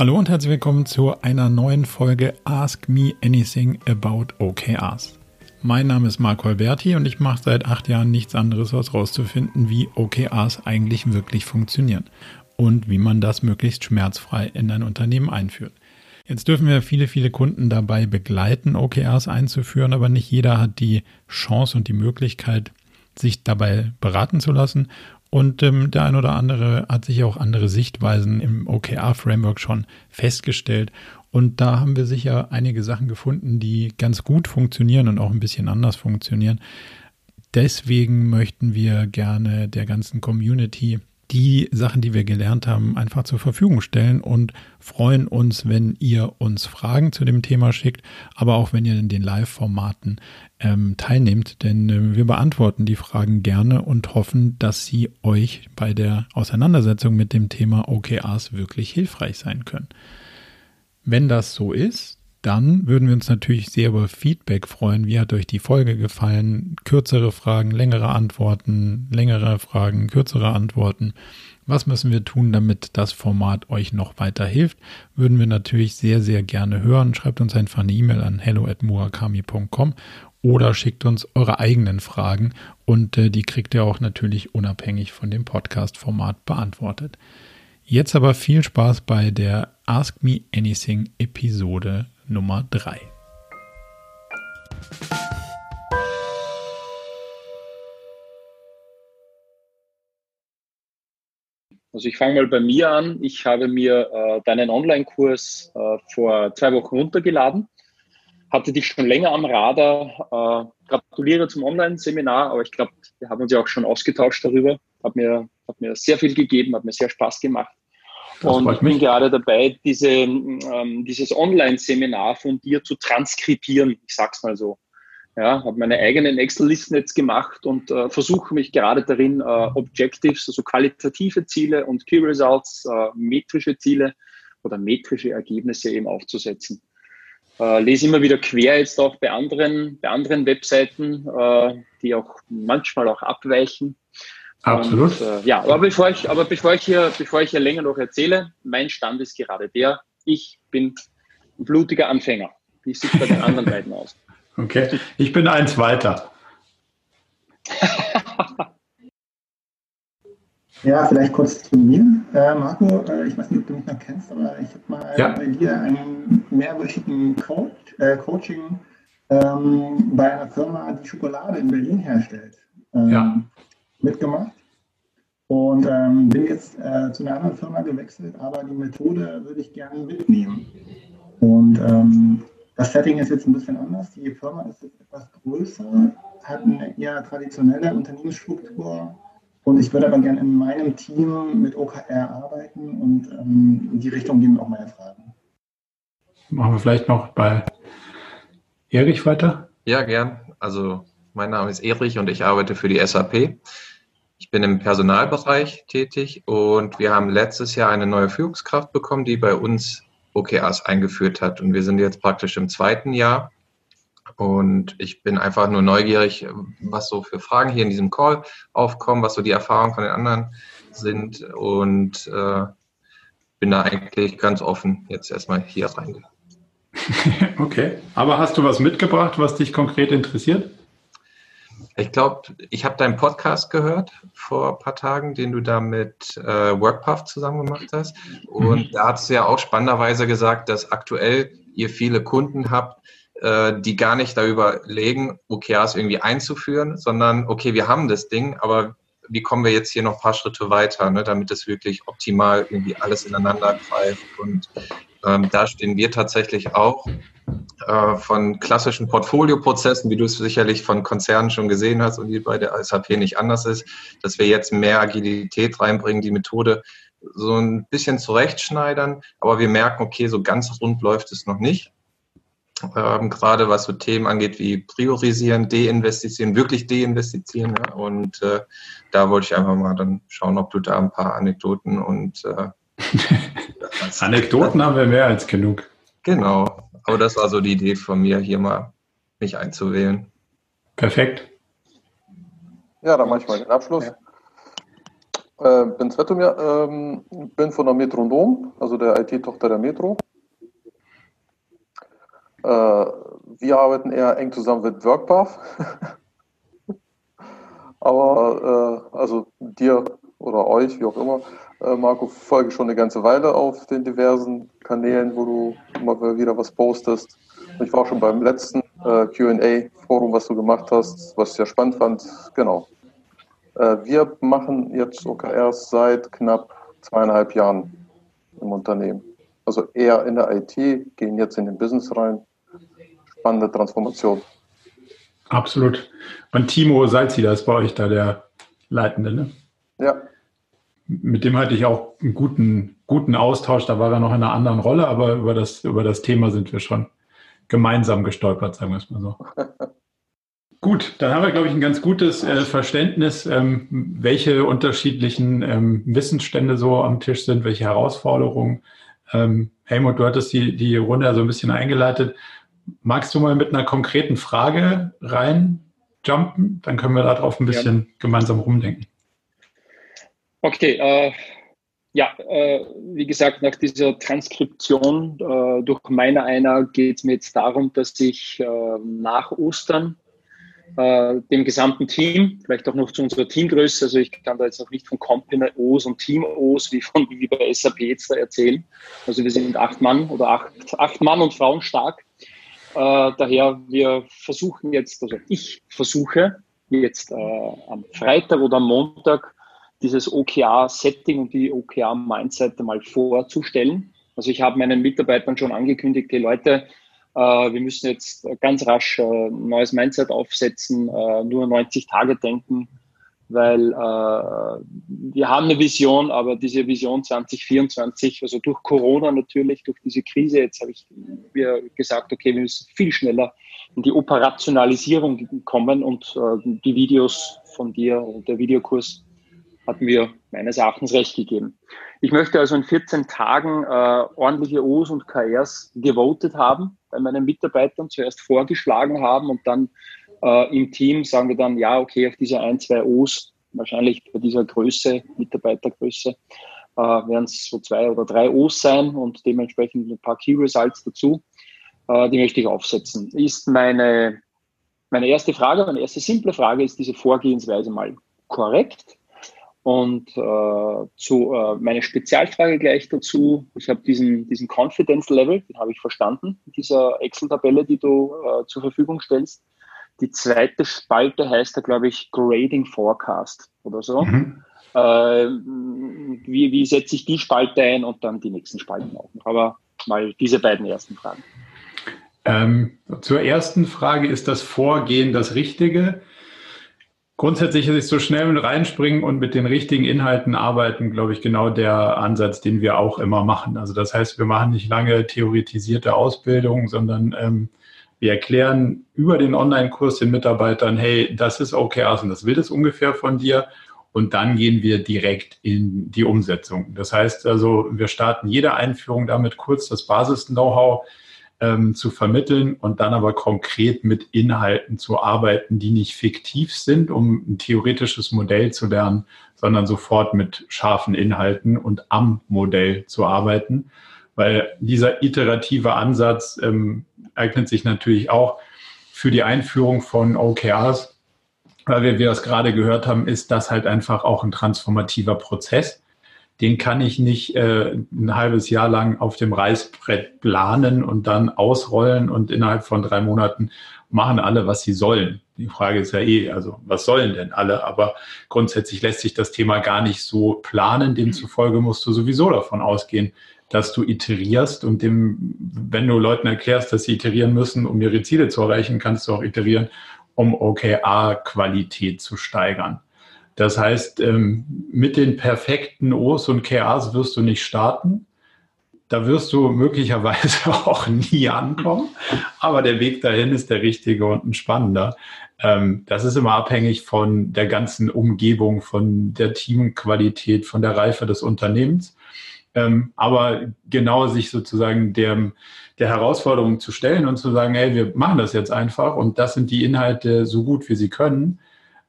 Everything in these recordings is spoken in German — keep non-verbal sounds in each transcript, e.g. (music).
Hallo und herzlich willkommen zu einer neuen Folge Ask Me Anything About OKRs. Mein Name ist Marco Alberti und ich mache seit acht Jahren nichts anderes, als herauszufinden, wie OKRs eigentlich wirklich funktionieren und wie man das möglichst schmerzfrei in ein Unternehmen einführt. Jetzt dürfen wir viele, viele Kunden dabei begleiten, OKRs einzuführen, aber nicht jeder hat die Chance und die Möglichkeit, sich dabei beraten zu lassen. Und ähm, der ein oder andere hat sich auch andere Sichtweisen im OKR-Framework schon festgestellt. Und da haben wir sicher einige Sachen gefunden, die ganz gut funktionieren und auch ein bisschen anders funktionieren. Deswegen möchten wir gerne der ganzen Community die Sachen, die wir gelernt haben, einfach zur Verfügung stellen und freuen uns, wenn ihr uns Fragen zu dem Thema schickt, aber auch wenn ihr in den Live-Formaten ähm, teilnehmt, denn äh, wir beantworten die Fragen gerne und hoffen, dass sie euch bei der Auseinandersetzung mit dem Thema OKRs wirklich hilfreich sein können. Wenn das so ist, dann würden wir uns natürlich sehr über Feedback freuen. Wie hat euch die Folge gefallen? Kürzere Fragen, längere Antworten, längere Fragen, kürzere Antworten. Was müssen wir tun, damit das Format euch noch weiter hilft? Würden wir natürlich sehr, sehr gerne hören. Schreibt uns einfach eine E-Mail an hello@murakami.com oder schickt uns eure eigenen Fragen und äh, die kriegt ihr auch natürlich unabhängig von dem Podcast-Format beantwortet. Jetzt aber viel Spaß bei der Ask Me Anything Episode Nummer 3. Also ich fange mal bei mir an. Ich habe mir äh, deinen Online-Kurs äh, vor zwei Wochen runtergeladen, hatte dich schon länger am Radar. Äh, gratuliere zum Online-Seminar, aber ich glaube, wir haben uns ja auch schon ausgetauscht darüber. Hat mir, hat mir sehr viel gegeben, hat mir sehr Spaß gemacht. Das und ich bin gerade dabei, diese, ähm, dieses Online-Seminar von dir zu transkribieren. Ich sag's mal so. Ja, habe meine eigenen Excel-Listen jetzt gemacht und äh, versuche mich gerade darin, äh, Objectives, also qualitative Ziele und Key Results, äh, metrische Ziele oder metrische Ergebnisse eben aufzusetzen. Äh, lese immer wieder quer jetzt auch bei anderen, bei anderen Webseiten, äh, die auch manchmal auch abweichen Absolut. Und, äh, ja, aber bevor ich, aber bevor ich hier, bevor ich hier länger noch erzähle, mein Stand ist gerade der, ich bin ein blutiger Anfänger. Wie sieht bei den anderen beiden aus? (laughs) Okay, ich bin eins weiter. (laughs) ja, vielleicht kurz zu mir. Äh, Marco, äh, ich weiß nicht, ob du mich noch kennst, aber ich habe mal ja. bei dir einen mehrwöchigen Coach, äh, Coaching ähm, bei einer Firma, die Schokolade in Berlin herstellt. Ähm, ja mitgemacht und ähm, bin jetzt äh, zu einer anderen Firma gewechselt, aber die Methode würde ich gerne mitnehmen. Und ähm, das Setting ist jetzt ein bisschen anders. Die Firma ist jetzt etwas größer, hat eine eher traditionelle Unternehmensstruktur und ich würde aber gerne in meinem Team mit OKR arbeiten und ähm, in die Richtung gehen auch meine Fragen. Machen wir vielleicht noch bei Erich weiter? Ja, gern. Also mein Name ist Erich und ich arbeite für die SAP. Ich bin im Personalbereich tätig und wir haben letztes Jahr eine neue Führungskraft bekommen, die bei uns OKRs eingeführt hat. Und wir sind jetzt praktisch im zweiten Jahr. Und ich bin einfach nur neugierig, was so für Fragen hier in diesem Call aufkommen, was so die Erfahrungen von den anderen sind. Und äh, bin da eigentlich ganz offen jetzt erstmal hier reingehen. (laughs) okay, aber hast du was mitgebracht, was dich konkret interessiert? Ich glaube, ich habe deinen Podcast gehört vor ein paar Tagen, den du da mit äh, Workpath zusammen gemacht hast. Und mhm. da hast du ja auch spannenderweise gesagt, dass aktuell ihr viele Kunden habt, äh, die gar nicht darüber legen, OKRs irgendwie einzuführen, sondern okay, wir haben das Ding, aber wie kommen wir jetzt hier noch ein paar Schritte weiter, ne, damit es wirklich optimal irgendwie alles ineinander greift. Und ähm, da stehen wir tatsächlich auch äh, von klassischen Portfolioprozessen, wie du es sicherlich von Konzernen schon gesehen hast und die bei der SAP nicht anders ist, dass wir jetzt mehr Agilität reinbringen, die Methode so ein bisschen zurechtschneidern, aber wir merken, okay, so ganz rund läuft es noch nicht. Ähm, gerade was so Themen angeht wie priorisieren, deinvestieren, wirklich deinvestieren. Ja? Und äh, da wollte ich einfach mal dann schauen, ob du da ein paar Anekdoten und äh, (laughs) Anekdoten haben wir mehr als genug. Genau. Aber das war so die Idee von mir, hier mal mich einzuwählen. Perfekt. Ja, dann mache ich mal den Abschluss. Ja. Äh, bin Svetomir, ähm, bin von der Metronom, also der IT-Tochter der Metro. Äh, wir arbeiten eher eng zusammen mit WorkPath. (laughs) Aber äh, also dir oder euch, wie auch immer, äh, Marco, folge schon eine ganze Weile auf den diversen Kanälen, wo du immer wieder was postest. Ich war auch schon beim letzten äh, QA-Forum, was du gemacht hast, was ich sehr spannend fand. Genau. Äh, wir machen jetzt OKRs seit knapp zweieinhalb Jahren im Unternehmen. Also eher in der IT, gehen jetzt in den Business rein. Spannende Transformation. Absolut. Und Timo Salzida ist bei euch da der Leitende, ne? Ja. Mit dem hatte ich auch einen guten, guten Austausch. Da war er noch in einer anderen Rolle, aber über das, über das Thema sind wir schon gemeinsam gestolpert, sagen wir es mal so. (laughs) Gut, dann haben wir, glaube ich, ein ganz gutes äh, Verständnis, ähm, welche unterschiedlichen ähm, Wissensstände so am Tisch sind, welche Herausforderungen. Ähm, Helmut, du hattest die, die Runde so also ein bisschen eingeleitet. Magst du mal mit einer konkreten Frage reinjumpen? Dann können wir darauf ein bisschen ja. gemeinsam rumdenken. Okay, äh, ja, äh, wie gesagt, nach dieser Transkription äh, durch meiner einer geht es mir jetzt darum, dass ich äh, nach Ostern äh, dem gesamten Team, vielleicht auch noch zu unserer Teamgröße, also ich kann da jetzt noch nicht von Company O's und Team O's wie, von, wie bei SAP jetzt da erzählen. Also wir sind acht Mann oder acht, acht Mann und Frauen stark. Äh, daher, wir versuchen jetzt, also ich versuche jetzt äh, am Freitag oder am Montag dieses OKR-Setting und die OKR-Mindset mal vorzustellen. Also ich habe meinen Mitarbeitern schon angekündigt, hey Leute, äh, wir müssen jetzt ganz rasch äh, neues Mindset aufsetzen, äh, nur 90 Tage denken, weil wir haben eine Vision, aber diese Vision 2024, also durch Corona natürlich, durch diese Krise, jetzt habe ich mir gesagt, okay, wir müssen viel schneller in die Operationalisierung kommen und die Videos von dir und der Videokurs hat mir meines Erachtens recht gegeben. Ich möchte also in 14 Tagen äh, ordentliche O's und KRs gewotet haben, bei meinen Mitarbeitern zuerst vorgeschlagen haben und dann äh, im Team sagen wir dann, ja, okay, auf diese ein, zwei O's, wahrscheinlich bei dieser Größe, Mitarbeitergröße, äh, werden es so zwei oder drei O's sein und dementsprechend ein paar Key Results dazu. Äh, die möchte ich aufsetzen. Ist meine, meine erste Frage, meine erste simple Frage, ist diese Vorgehensweise mal korrekt? Und äh, zu äh, meine Spezialfrage gleich dazu. Ich habe diesen, diesen Confidence Level, den habe ich verstanden, in dieser Excel-Tabelle, die du äh, zur Verfügung stellst. Die zweite Spalte heißt da, glaube ich, Grading Forecast oder so. Mhm. Äh, wie, wie setze ich die Spalte ein und dann die nächsten Spalten auch noch. Aber mal diese beiden ersten Fragen. Ähm, zur ersten Frage, ist das Vorgehen das Richtige? Grundsätzlich ist es so schnell mit reinspringen und mit den richtigen Inhalten arbeiten, glaube ich, genau der Ansatz, den wir auch immer machen. Also das heißt, wir machen nicht lange theoretisierte Ausbildung, sondern ähm, wir erklären über den Online-Kurs den Mitarbeitern, hey, das ist OKRs und das will es ungefähr von dir. Und dann gehen wir direkt in die Umsetzung. Das heißt also, wir starten jede Einführung damit kurz das Basis-Know-how ähm, zu vermitteln und dann aber konkret mit Inhalten zu arbeiten, die nicht fiktiv sind, um ein theoretisches Modell zu lernen, sondern sofort mit scharfen Inhalten und am Modell zu arbeiten. Weil dieser iterative Ansatz ähm, eignet sich natürlich auch für die Einführung von OKRs, weil wir, wie wir es gerade gehört haben, ist das halt einfach auch ein transformativer Prozess den kann ich nicht äh, ein halbes Jahr lang auf dem Reißbrett planen und dann ausrollen und innerhalb von drei Monaten machen alle, was sie sollen. Die Frage ist ja eh, also was sollen denn alle? Aber grundsätzlich lässt sich das Thema gar nicht so planen. Demzufolge musst du sowieso davon ausgehen, dass du iterierst und dem, wenn du Leuten erklärst, dass sie iterieren müssen, um ihre Ziele zu erreichen, kannst du auch iterieren, um OKR-Qualität zu steigern. Das heißt, ähm, mit den perfekten O's und KAs wirst du nicht starten. Da wirst du möglicherweise (laughs) auch nie ankommen, aber der Weg dahin ist der richtige und ein spannender. Ähm, das ist immer abhängig von der ganzen Umgebung, von der Teamqualität, von der Reife des Unternehmens. Ähm, aber genau sich sozusagen der, der Herausforderung zu stellen und zu sagen, hey, wir machen das jetzt einfach und das sind die Inhalte so gut, wie sie können.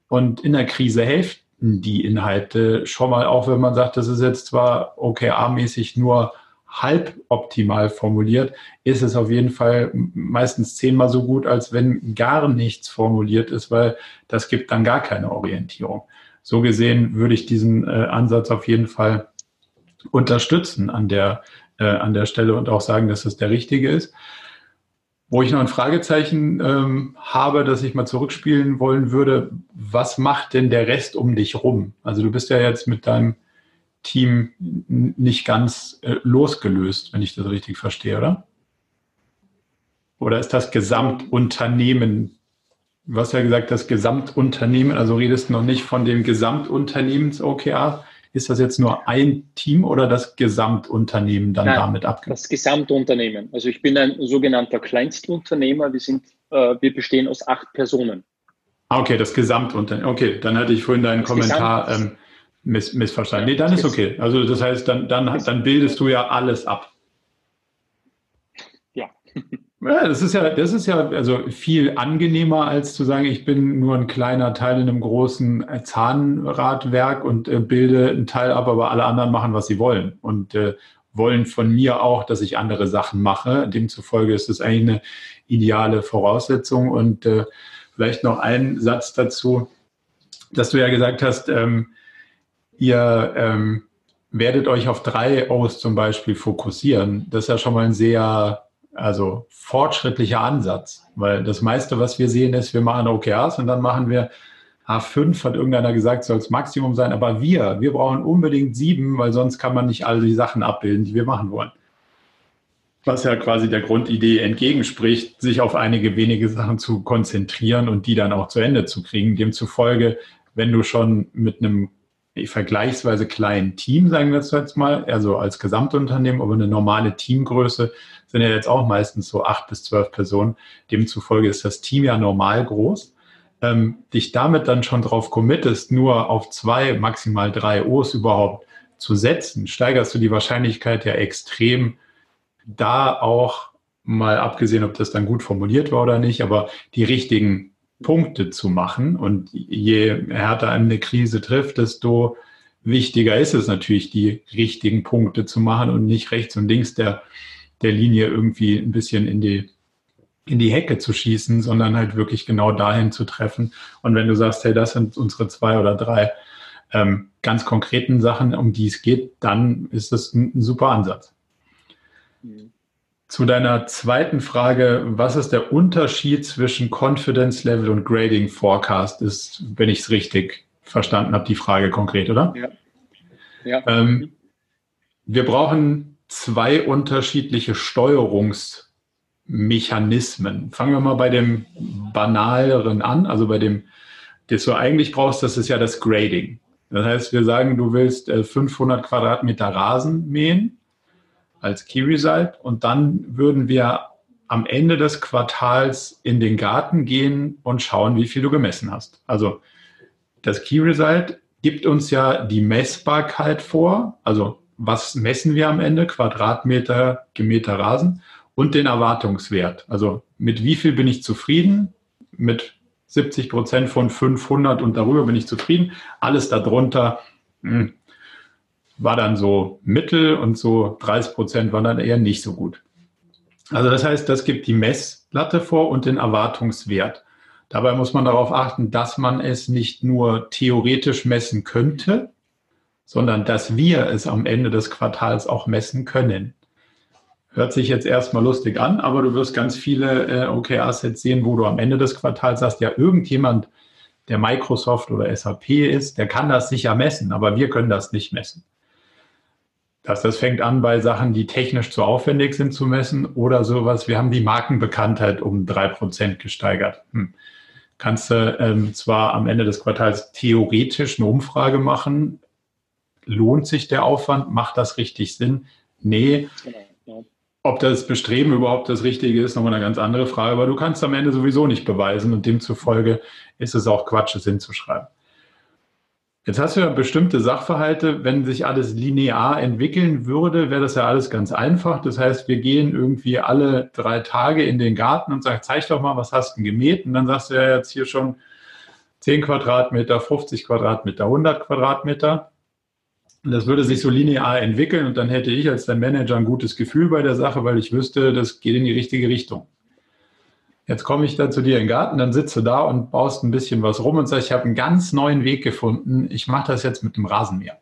Und in der Krise helfen die Inhalte schon mal, auch wenn man sagt, das ist jetzt zwar OKR-mäßig nur halb optimal formuliert, ist es auf jeden Fall meistens zehnmal so gut, als wenn gar nichts formuliert ist, weil das gibt dann gar keine Orientierung. So gesehen würde ich diesen äh, Ansatz auf jeden Fall unterstützen an der, äh, an der Stelle und auch sagen, dass es der richtige ist. Wo ich noch ein Fragezeichen ähm, habe, das ich mal zurückspielen wollen würde, was macht denn der Rest um dich rum? Also du bist ja jetzt mit deinem Team nicht ganz äh, losgelöst, wenn ich das richtig verstehe, oder? Oder ist das Gesamtunternehmen? Du hast ja gesagt, das Gesamtunternehmen, also redest noch nicht von dem Gesamtunternehmens-OKR. Ist das jetzt nur ein Team oder das Gesamtunternehmen dann Nein, damit abgegeben? Das Gesamtunternehmen. Also ich bin ein sogenannter Kleinstunternehmer. Wir sind, äh, wir bestehen aus acht Personen. Ah, okay, das Gesamtunternehmen. Okay, dann hatte ich vorhin deinen das Kommentar. Ähm, miss, missverstanden. Nee, dann ist okay. Also das heißt, dann, dann, dann bildest du ja alles ab. Ja. Das ist ja, das ist ja also viel angenehmer, als zu sagen, ich bin nur ein kleiner Teil in einem großen Zahnradwerk und äh, bilde einen Teil ab, aber alle anderen machen, was sie wollen. Und äh, wollen von mir auch, dass ich andere Sachen mache. Demzufolge ist es eigentlich eine ideale Voraussetzung. Und äh, vielleicht noch ein Satz dazu, dass du ja gesagt hast, ähm, ihr ähm, werdet euch auf drei O's zum Beispiel fokussieren. Das ist ja schon mal ein sehr also fortschrittlicher Ansatz, weil das meiste, was wir sehen, ist, wir machen OKRs und dann machen wir H5, hat irgendeiner gesagt, soll das Maximum sein, aber wir, wir brauchen unbedingt sieben, weil sonst kann man nicht alle die Sachen abbilden, die wir machen wollen. Was ja quasi der Grundidee entgegenspricht, sich auf einige wenige Sachen zu konzentrieren und die dann auch zu Ende zu kriegen. Demzufolge, wenn du schon mit einem vergleichsweise kleinen Team, sagen wir jetzt mal, also als Gesamtunternehmen, aber eine normale Teamgröße sind ja jetzt auch meistens so acht bis zwölf Personen. Demzufolge ist das Team ja normal groß. Ähm, dich damit dann schon drauf committest, nur auf zwei, maximal drei O's überhaupt zu setzen, steigerst du die Wahrscheinlichkeit ja extrem, da auch mal abgesehen, ob das dann gut formuliert war oder nicht, aber die richtigen Punkte zu machen. Und je härter eine Krise trifft, desto wichtiger ist es natürlich, die richtigen Punkte zu machen und nicht rechts und links der, der Linie irgendwie ein bisschen in die, in die Hecke zu schießen, sondern halt wirklich genau dahin zu treffen. Und wenn du sagst, hey, das sind unsere zwei oder drei ähm, ganz konkreten Sachen, um die es geht, dann ist das ein, ein super Ansatz. Mhm. Zu deiner zweiten Frage, was ist der Unterschied zwischen Confidence Level und Grading Forecast, ist, wenn ich es richtig verstanden habe, die Frage konkret, oder? Ja. ja. Ähm, wir brauchen zwei unterschiedliche Steuerungsmechanismen. Fangen wir mal bei dem banaleren an, also bei dem, das du eigentlich brauchst, das ist ja das Grading. Das heißt, wir sagen, du willst 500 äh, Quadratmeter Rasen mähen als Key Result und dann würden wir am Ende des Quartals in den Garten gehen und schauen, wie viel du gemessen hast. Also das Key Result gibt uns ja die Messbarkeit vor, also was messen wir am Ende, Quadratmeter gemähter Rasen und den Erwartungswert. Also mit wie viel bin ich zufrieden, mit 70 Prozent von 500 und darüber bin ich zufrieden. Alles darunter mh, hm, war dann so mittel und so 30 Prozent waren dann eher nicht so gut. Also das heißt, das gibt die Messlatte vor und den Erwartungswert. Dabei muss man darauf achten, dass man es nicht nur theoretisch messen könnte, sondern dass wir es am Ende des Quartals auch messen können. Hört sich jetzt erstmal lustig an, aber du wirst ganz viele äh, OKRs jetzt sehen, wo du am Ende des Quartals sagst, ja, irgendjemand, der Microsoft oder SAP ist, der kann das sicher messen, aber wir können das nicht messen. Das, das fängt an bei Sachen, die technisch zu aufwendig sind zu messen oder sowas. Wir haben die Markenbekanntheit um drei Prozent gesteigert. Hm. Kannst du ähm, zwar am Ende des Quartals theoretisch eine Umfrage machen. Lohnt sich der Aufwand? Macht das richtig Sinn? Nee. Ob das Bestreben überhaupt das Richtige ist, nochmal eine ganz andere Frage. Aber du kannst am Ende sowieso nicht beweisen und demzufolge ist es auch Quatsch, es hinzuschreiben. Jetzt hast du ja bestimmte Sachverhalte, wenn sich alles linear entwickeln würde, wäre das ja alles ganz einfach. Das heißt, wir gehen irgendwie alle drei Tage in den Garten und sagen, zeig doch mal, was hast du gemäht? Und dann sagst du ja jetzt hier schon 10 Quadratmeter, 50 Quadratmeter, 100 Quadratmeter. Und das würde sich so linear entwickeln und dann hätte ich als dein Manager ein gutes Gefühl bei der Sache, weil ich wüsste, das geht in die richtige Richtung. Jetzt komme ich da zu dir in den Garten, dann sitzt du da und baust ein bisschen was rum und sagst, ich habe einen ganz neuen Weg gefunden. Ich mache das jetzt mit dem Rasenmäher.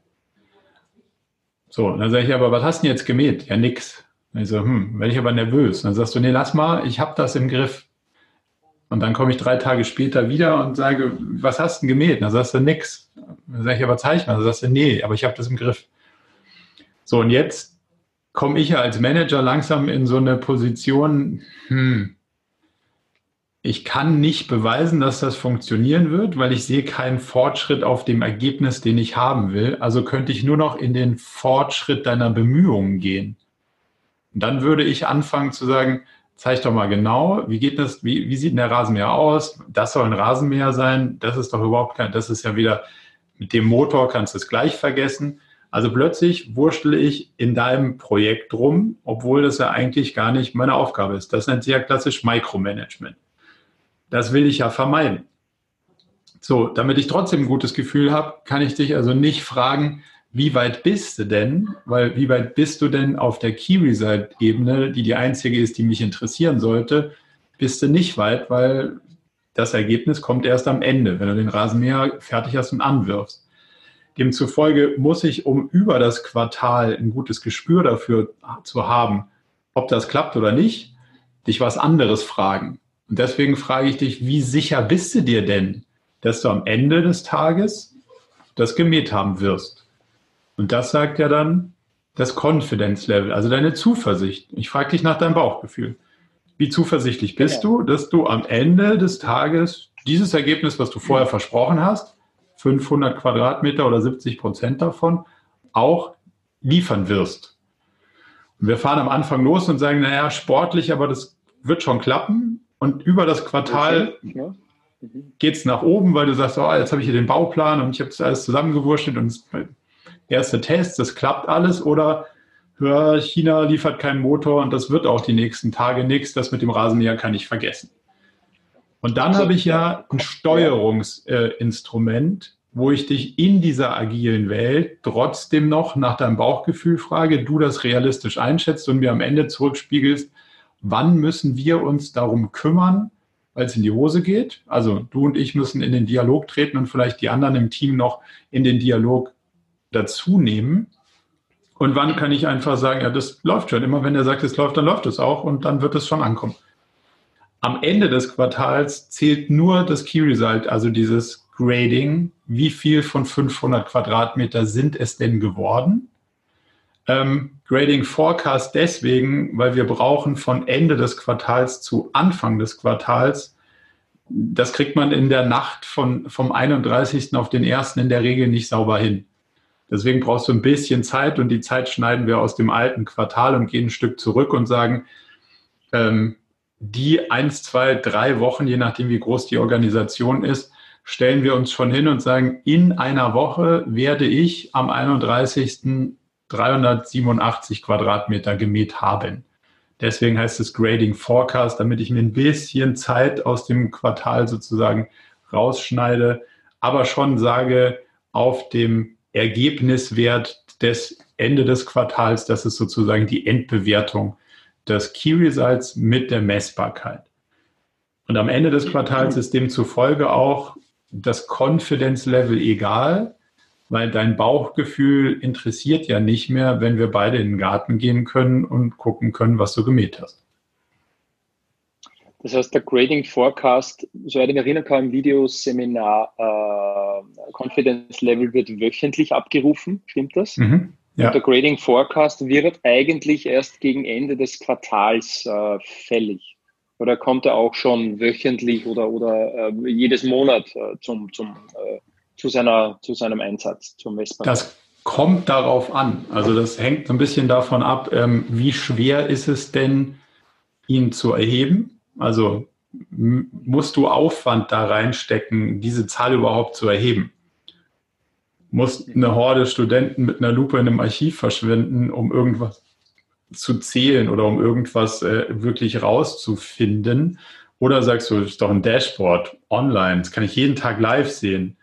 So, dann sage ich, aber was hast du denn jetzt gemäht? Ja, nix. Dann ich so, hm, werde ich aber nervös. Dann sagst du, nee, lass mal, ich habe das im Griff. Und dann komme ich drei Tage später wieder und sage, was hast du denn gemäht? Dann sagst du, nix. Dann sage ich, aber mal. Dann sagst du, nee, aber ich habe das im Griff. So, und jetzt komme ich ja als Manager langsam in so eine Position, hm, ich kann nicht beweisen, dass das funktionieren wird, weil ich sehe keinen Fortschritt auf dem Ergebnis, den ich haben will. Also könnte ich nur noch in den Fortschritt deiner Bemühungen gehen. Und dann würde ich anfangen zu sagen, zeig doch mal genau, wie geht das, wie, wie sieht der Rasenmäher aus? Das soll ein Rasenmäher sein. Das ist doch überhaupt kein, das ist ja wieder, mit dem Motor kannst du es gleich vergessen. Also plötzlich wurschtel ich in deinem Projekt rum, obwohl das ja eigentlich gar nicht meine Aufgabe ist. Das nennt sich ja klassisch Micromanagement. Das will ich ja vermeiden. So, damit ich trotzdem ein gutes Gefühl habe, kann ich dich also nicht fragen, wie weit bist du denn? Weil wie weit bist du denn auf der Key Result Ebene, die die einzige ist, die mich interessieren sollte, bist du nicht weit, weil das Ergebnis kommt erst am Ende, wenn du den Rasenmäher fertig hast und anwirfst. Demzufolge muss ich, um über das Quartal ein gutes Gespür dafür zu haben, ob das klappt oder nicht, dich was anderes fragen. Und deswegen frage ich dich, wie sicher bist du dir denn, dass du am Ende des Tages das gemäht haben wirst? Und das sagt ja dann das Confidence Level, also deine Zuversicht. Ich frage dich nach deinem Bauchgefühl. Wie zuversichtlich bist genau. du, dass du am Ende des Tages dieses Ergebnis, was du vorher versprochen hast, 500 Quadratmeter oder 70 Prozent davon, auch liefern wirst? Und wir fahren am Anfang los und sagen, naja, sportlich, aber das wird schon klappen. Und über das Quartal okay. mhm. geht es nach oben, weil du sagst, oh, jetzt habe ich hier den Bauplan und ich habe das alles zusammengewurschtelt und das erste Test, das klappt alles. Oder hör, China liefert keinen Motor und das wird auch die nächsten Tage nichts. Das mit dem Rasenmäher kann ich vergessen. Und dann habe ich ja ein Steuerungsinstrument, äh, wo ich dich in dieser agilen Welt trotzdem noch nach deinem Bauchgefühl frage, du das realistisch einschätzt und mir am Ende zurückspiegelst, wann müssen wir uns darum kümmern, weil es in die Hose geht. Also du und ich müssen in den Dialog treten und vielleicht die anderen im Team noch in den Dialog dazu nehmen. Und wann kann ich einfach sagen, ja, das läuft schon. Immer wenn er sagt, es läuft, dann läuft es auch und dann wird es schon ankommen. Am Ende des Quartals zählt nur das Key Result, also dieses Grading. Wie viel von 500 Quadratmeter sind es denn geworden? Ähm, Grading Forecast deswegen, weil wir brauchen von Ende des Quartals zu Anfang des Quartals. Das kriegt man in der Nacht von, vom 31. auf den 1. in der Regel nicht sauber hin. Deswegen brauchst du ein bisschen Zeit und die Zeit schneiden wir aus dem alten Quartal und gehen ein Stück zurück und sagen, ähm, die eins, zwei, drei Wochen, je nachdem wie groß die Organisation ist, stellen wir uns schon hin und sagen, in einer Woche werde ich am 31. 387 Quadratmeter gemäht haben. Deswegen heißt es Grading Forecast, damit ich mir ein bisschen Zeit aus dem Quartal sozusagen rausschneide, aber schon sage, auf dem Ergebniswert des Ende des Quartals, das ist sozusagen die Endbewertung des Key Results mit der Messbarkeit. Und am Ende des Quartals ist demzufolge auch das Confidence Level egal, weil dein Bauchgefühl interessiert ja nicht mehr, wenn wir beide in den Garten gehen können und gucken können, was du gemäht hast. Das heißt, der Grading Forecast, soweit ich mich erinnern kann, im Videoseminar, äh, Confidence Level wird wöchentlich abgerufen, stimmt das? Mhm, ja. Und der Grading Forecast wird eigentlich erst gegen Ende des Quartals äh, fällig. Oder kommt er auch schon wöchentlich oder, oder äh, jedes Monat äh, zum, zum äh, zu, seiner, zu seinem Einsatz, zum Messbar. Das kommt darauf an. Also das hängt so ein bisschen davon ab, ähm, wie schwer ist es denn, ihn zu erheben? Also musst du Aufwand da reinstecken, diese Zahl überhaupt zu erheben? musst eine Horde Studenten mit einer Lupe in einem Archiv verschwinden, um irgendwas zu zählen oder um irgendwas äh, wirklich rauszufinden. Oder sagst du, das ist doch ein Dashboard online, das kann ich jeden Tag live sehen.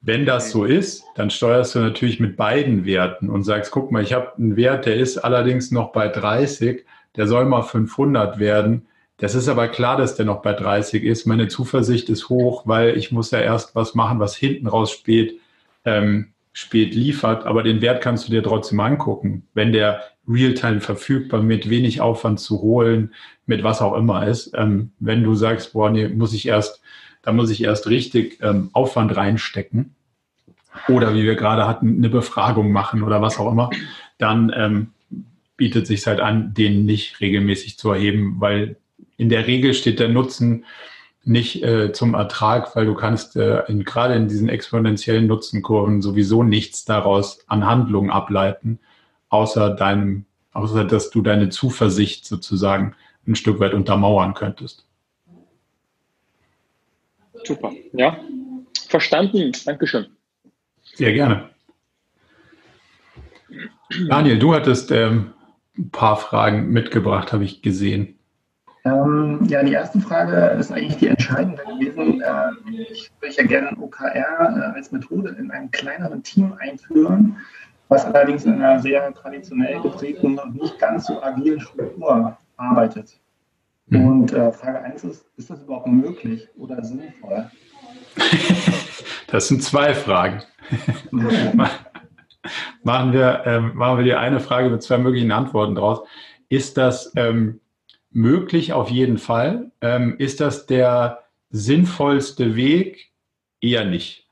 Wenn das so ist, dann steuerst du natürlich mit beiden Werten und sagst, guck mal, ich habe einen Wert, der ist allerdings noch bei 30, der soll mal 500 werden. Das ist aber klar, dass der noch bei 30 ist. Meine Zuversicht ist hoch, weil ich muss ja erst was machen, was hinten raus spät, ähm, spät liefert. Aber den Wert kannst du dir trotzdem angucken. Wenn der Realtime verfügbar, mit wenig Aufwand zu holen, mit was auch immer ist. Ähm, wenn du sagst, boah, nee, muss ich erst, da muss ich erst richtig ähm, Aufwand reinstecken. Oder wie wir gerade hatten, eine Befragung machen oder was auch immer, dann ähm, bietet sich halt an, den nicht regelmäßig zu erheben, weil in der Regel steht der Nutzen nicht äh, zum Ertrag, weil du kannst äh, in, gerade in diesen exponentiellen Nutzenkurven sowieso nichts daraus an Handlungen ableiten, außer deinem, außer dass du deine Zuversicht sozusagen ein Stück weit untermauern könntest. Super, ja. Verstanden, Dankeschön. Sehr gerne. Daniel, du hattest ähm, ein paar Fragen mitgebracht, habe ich gesehen. Ähm, ja, die erste Frage ist eigentlich die entscheidende gewesen. Äh, ich würde ja gerne OKR äh, als Methode in einem kleineren Team einführen, was allerdings in einer sehr traditionell geprägten und nicht ganz so agilen Struktur arbeitet. Mhm. Und äh, Frage 1 ist, ist das überhaupt möglich oder sinnvoll? (laughs) das sind zwei Fragen. (laughs) machen, wir, ähm, machen wir die eine Frage mit zwei möglichen Antworten draus. Ist das ähm, möglich auf jeden Fall? Ähm, ist das der sinnvollste Weg? Eher nicht.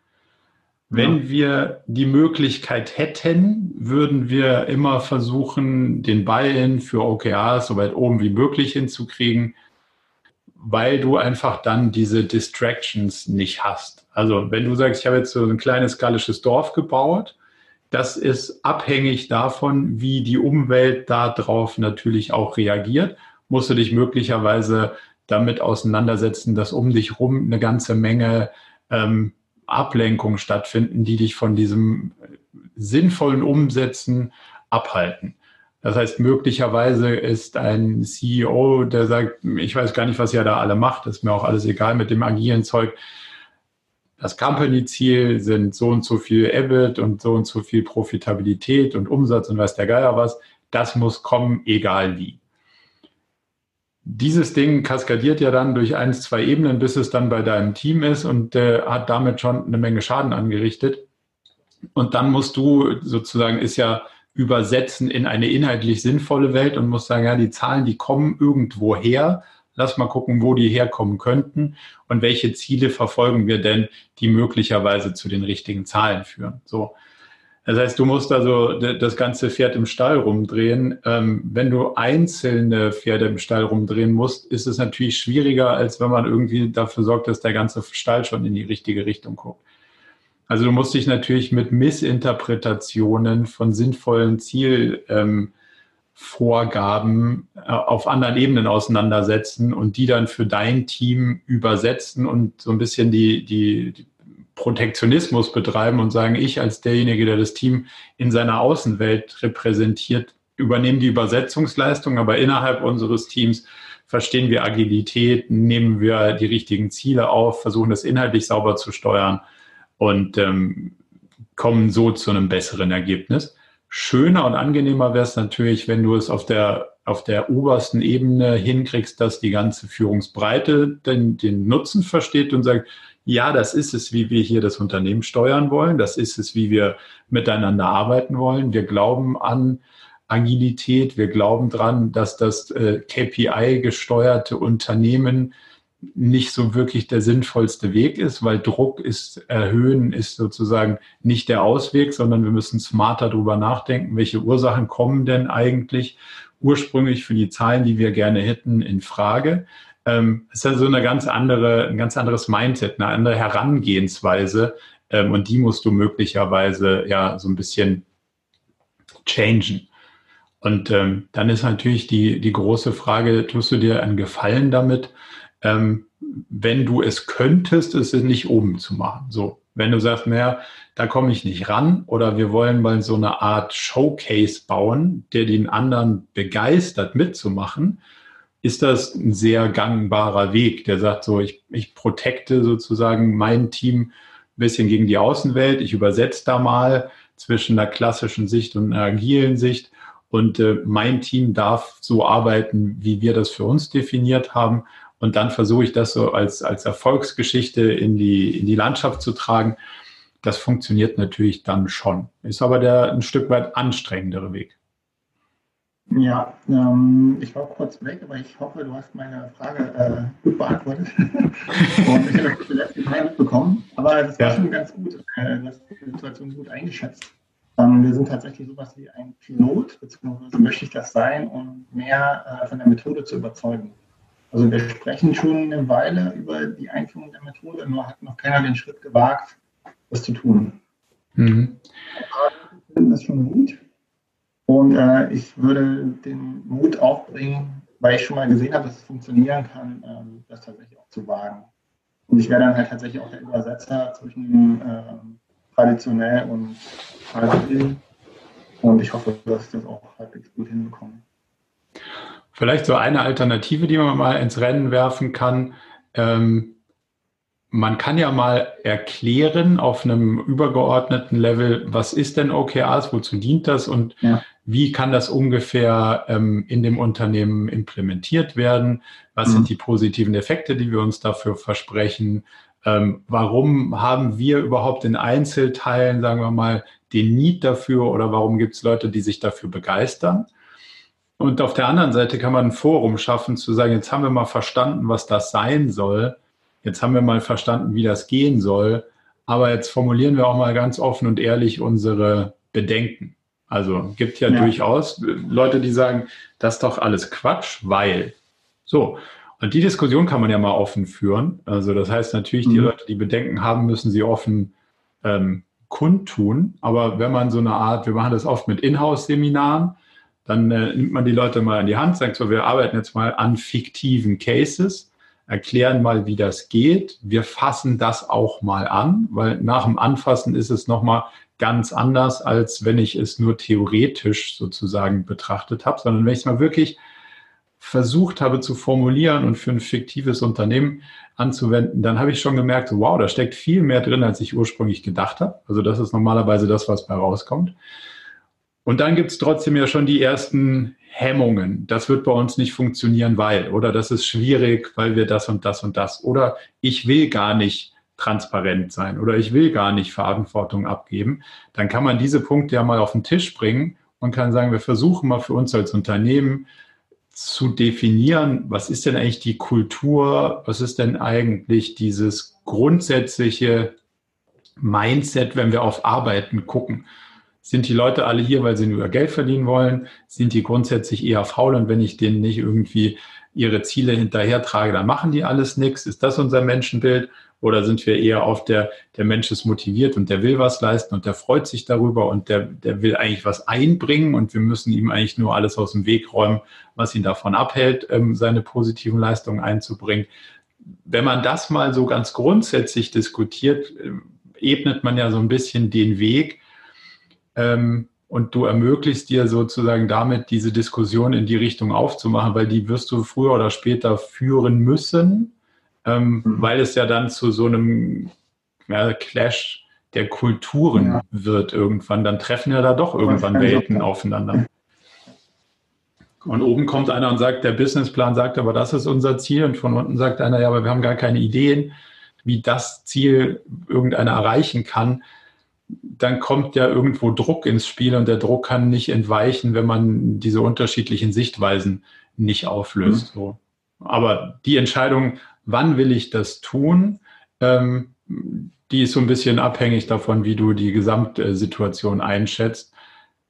Wenn ja. wir die Möglichkeit hätten, würden wir immer versuchen, den Buy-in für OKRs so weit oben wie möglich hinzukriegen, weil du einfach dann diese Distractions nicht hast. Also wenn du sagst, ich habe jetzt so ein kleines gallisches Dorf gebaut, das ist abhängig davon, wie die Umwelt darauf natürlich auch reagiert, musst du dich möglicherweise damit auseinandersetzen, dass um dich rum eine ganze Menge ähm, Ablenkungen stattfinden, die dich von diesem sinnvollen Umsetzen abhalten. Das heißt, möglicherweise ist ein CEO, der sagt, ich weiß gar nicht, was ihr da alle macht, ist mir auch alles egal mit dem agilen Zeug. Das Company-Ziel sind so und so viel EBIT und so und so viel Profitabilität und Umsatz und weiß der Geier was. Das muss kommen, egal wie dieses Ding kaskadiert ja dann durch eins, zwei Ebenen, bis es dann bei deinem Team ist und äh, hat damit schon eine Menge Schaden angerichtet. Und dann musst du sozusagen, ist ja übersetzen in eine inhaltlich sinnvolle Welt und musst sagen, ja, die Zahlen, die kommen irgendwo her. Lass mal gucken, wo die herkommen könnten und welche Ziele verfolgen wir denn, die möglicherweise zu den richtigen Zahlen führen. So. Das heißt, du musst also das ganze Pferd im Stall rumdrehen. Ähm, wenn du einzelne Pferde im Stall rumdrehen musst, ist es natürlich schwieriger, als wenn man irgendwie dafür sorgt, dass der ganze Stall schon in die richtige Richtung guckt. Also du musst dich natürlich mit Missinterpretationen von sinnvollen Zielvorgaben äh, auf anderen Ebenen auseinandersetzen und die dann für dein Team übersetzen und so ein bisschen die, die, die Protektionismus betreiben und sagen, ich als derjenige, der das Team in seiner Außenwelt repräsentiert, übernehme die Übersetzungsleistung, aber innerhalb unseres Teams verstehen wir Agilität, nehmen wir die richtigen Ziele auf, versuchen das inhaltlich sauber zu steuern und ähm, kommen so zu einem besseren Ergebnis. Schöner und angenehmer wäre es natürlich, wenn du es auf der, auf der obersten Ebene hinkriegst, dass die ganze Führungsbreite den, den Nutzen versteht und sagt, ja, das ist es, wie wir hier das Unternehmen steuern wollen. Das ist es, wie wir miteinander arbeiten wollen. Wir glauben an Agilität. Wir glauben dran, dass das äh, KPI-gesteuerte Unternehmen nicht so wirklich der sinnvollste Weg ist, weil Druck ist erhöhen ist sozusagen nicht der Ausweg, sondern wir müssen smarter darüber nachdenken, welche Ursachen kommen denn eigentlich ursprünglich für die Zahlen, die wir gerne hätten, in Frage ähm, ist ja so eine ganz andere, ein ganz anderes Mindset, eine andere Herangehensweise. Ähm, und die musst du möglicherweise ja so ein bisschen changen. Und ähm, dann ist natürlich die, die große Frage, tust du dir einen Gefallen damit, ähm, wenn du es könntest, es nicht oben zu machen? So, Wenn du sagst, naja, da komme ich nicht ran oder wir wollen mal so eine Art Showcase bauen, der den anderen begeistert mitzumachen, ist das ein sehr gangbarer Weg, der sagt so, ich, ich protekte sozusagen mein Team ein bisschen gegen die Außenwelt, ich übersetze da mal zwischen einer klassischen Sicht und einer agilen Sicht und äh, mein Team darf so arbeiten, wie wir das für uns definiert haben und dann versuche ich das so als, als Erfolgsgeschichte in die, in die Landschaft zu tragen. Das funktioniert natürlich dann schon. Ist aber der ein Stück weit anstrengendere Weg. Ja, ähm, ich war kurz weg, aber ich hoffe, du hast meine Frage äh, gut beantwortet. (laughs) und ich habe das letzte Teil mitbekommen. Aber das war ja. schon ganz gut. Äh, du hast die Situation gut eingeschätzt. Ähm, wir sind tatsächlich sowas wie ein Pilot, beziehungsweise möchte ich das sein, um mehr äh, von der Methode zu überzeugen. Also wir sprechen schon eine Weile über die Einführung der Methode, nur hat noch keiner den Schritt gewagt, das zu tun. Mhm. Ich finde das schon gut. Und äh, ich würde den Mut aufbringen, weil ich schon mal gesehen habe, dass es funktionieren kann, ähm, das tatsächlich auch zu wagen. Und ich wäre dann halt tatsächlich auch der Übersetzer zwischen äh, traditionell und agil. Und ich hoffe, dass ich das auch halbwegs gut hinbekomme. Vielleicht so eine Alternative, die man mal ins Rennen werfen kann. Ähm, man kann ja mal erklären auf einem übergeordneten Level, was ist denn OKRs, wozu dient das und ja. wie kann das ungefähr ähm, in dem Unternehmen implementiert werden? Was mhm. sind die positiven Effekte, die wir uns dafür versprechen? Ähm, warum haben wir überhaupt in Einzelteilen, sagen wir mal, den Need dafür oder warum gibt es Leute, die sich dafür begeistern? Und auf der anderen Seite kann man ein Forum schaffen, zu sagen, jetzt haben wir mal verstanden, was das sein soll. Jetzt haben wir mal verstanden, wie das gehen soll. Aber jetzt formulieren wir auch mal ganz offen und ehrlich unsere Bedenken. Also gibt ja, ja. durchaus Leute, die sagen, das ist doch alles Quatsch, weil. So. Und die Diskussion kann man ja mal offen führen. Also das heißt natürlich, die mhm. Leute, die Bedenken haben, müssen sie offen ähm, kundtun. Aber wenn man so eine Art, wir machen das oft mit Inhouse-Seminaren, dann äh, nimmt man die Leute mal an die Hand, sagt so, wir arbeiten jetzt mal an fiktiven Cases, erklären mal, wie das geht. Wir fassen das auch mal an, weil nach dem Anfassen ist es nochmal ganz anders, als wenn ich es nur theoretisch sozusagen betrachtet habe, sondern wenn ich es mal wirklich versucht habe zu formulieren und für ein fiktives Unternehmen anzuwenden, dann habe ich schon gemerkt, wow, da steckt viel mehr drin, als ich ursprünglich gedacht habe. Also das ist normalerweise das, was bei rauskommt. Und dann gibt es trotzdem ja schon die ersten Hemmungen. Das wird bei uns nicht funktionieren, weil, oder das ist schwierig, weil wir das und das und das. Oder ich will gar nicht transparent sein oder ich will gar nicht Verantwortung abgeben. Dann kann man diese Punkte ja mal auf den Tisch bringen und kann sagen, wir versuchen mal für uns als Unternehmen zu definieren, was ist denn eigentlich die Kultur, was ist denn eigentlich dieses grundsätzliche Mindset, wenn wir auf Arbeiten gucken. Sind die Leute alle hier, weil sie nur Geld verdienen wollen? Sind die grundsätzlich eher faul und wenn ich denen nicht irgendwie ihre Ziele hinterher trage, dann machen die alles nichts? Ist das unser Menschenbild? Oder sind wir eher auf der, der Mensch ist motiviert und der will was leisten und der freut sich darüber und der, der will eigentlich was einbringen und wir müssen ihm eigentlich nur alles aus dem Weg räumen, was ihn davon abhält, ähm, seine positiven Leistungen einzubringen. Wenn man das mal so ganz grundsätzlich diskutiert, äh, ebnet man ja so ein bisschen den Weg, ähm, und du ermöglichst dir sozusagen damit diese Diskussion in die Richtung aufzumachen, weil die wirst du früher oder später führen müssen, ähm, mhm. weil es ja dann zu so einem ja, Clash der Kulturen ja. wird irgendwann. Dann treffen ja da doch irgendwann Welten aufeinander. Und oben kommt einer und sagt, der Businessplan sagt aber, das ist unser Ziel. Und von unten sagt einer, ja, aber wir haben gar keine Ideen, wie das Ziel irgendeiner erreichen kann dann kommt ja irgendwo Druck ins Spiel und der Druck kann nicht entweichen, wenn man diese unterschiedlichen Sichtweisen nicht auflöst. Mhm. So. Aber die Entscheidung, wann will ich das tun, ähm, die ist so ein bisschen abhängig davon, wie du die Gesamtsituation einschätzt.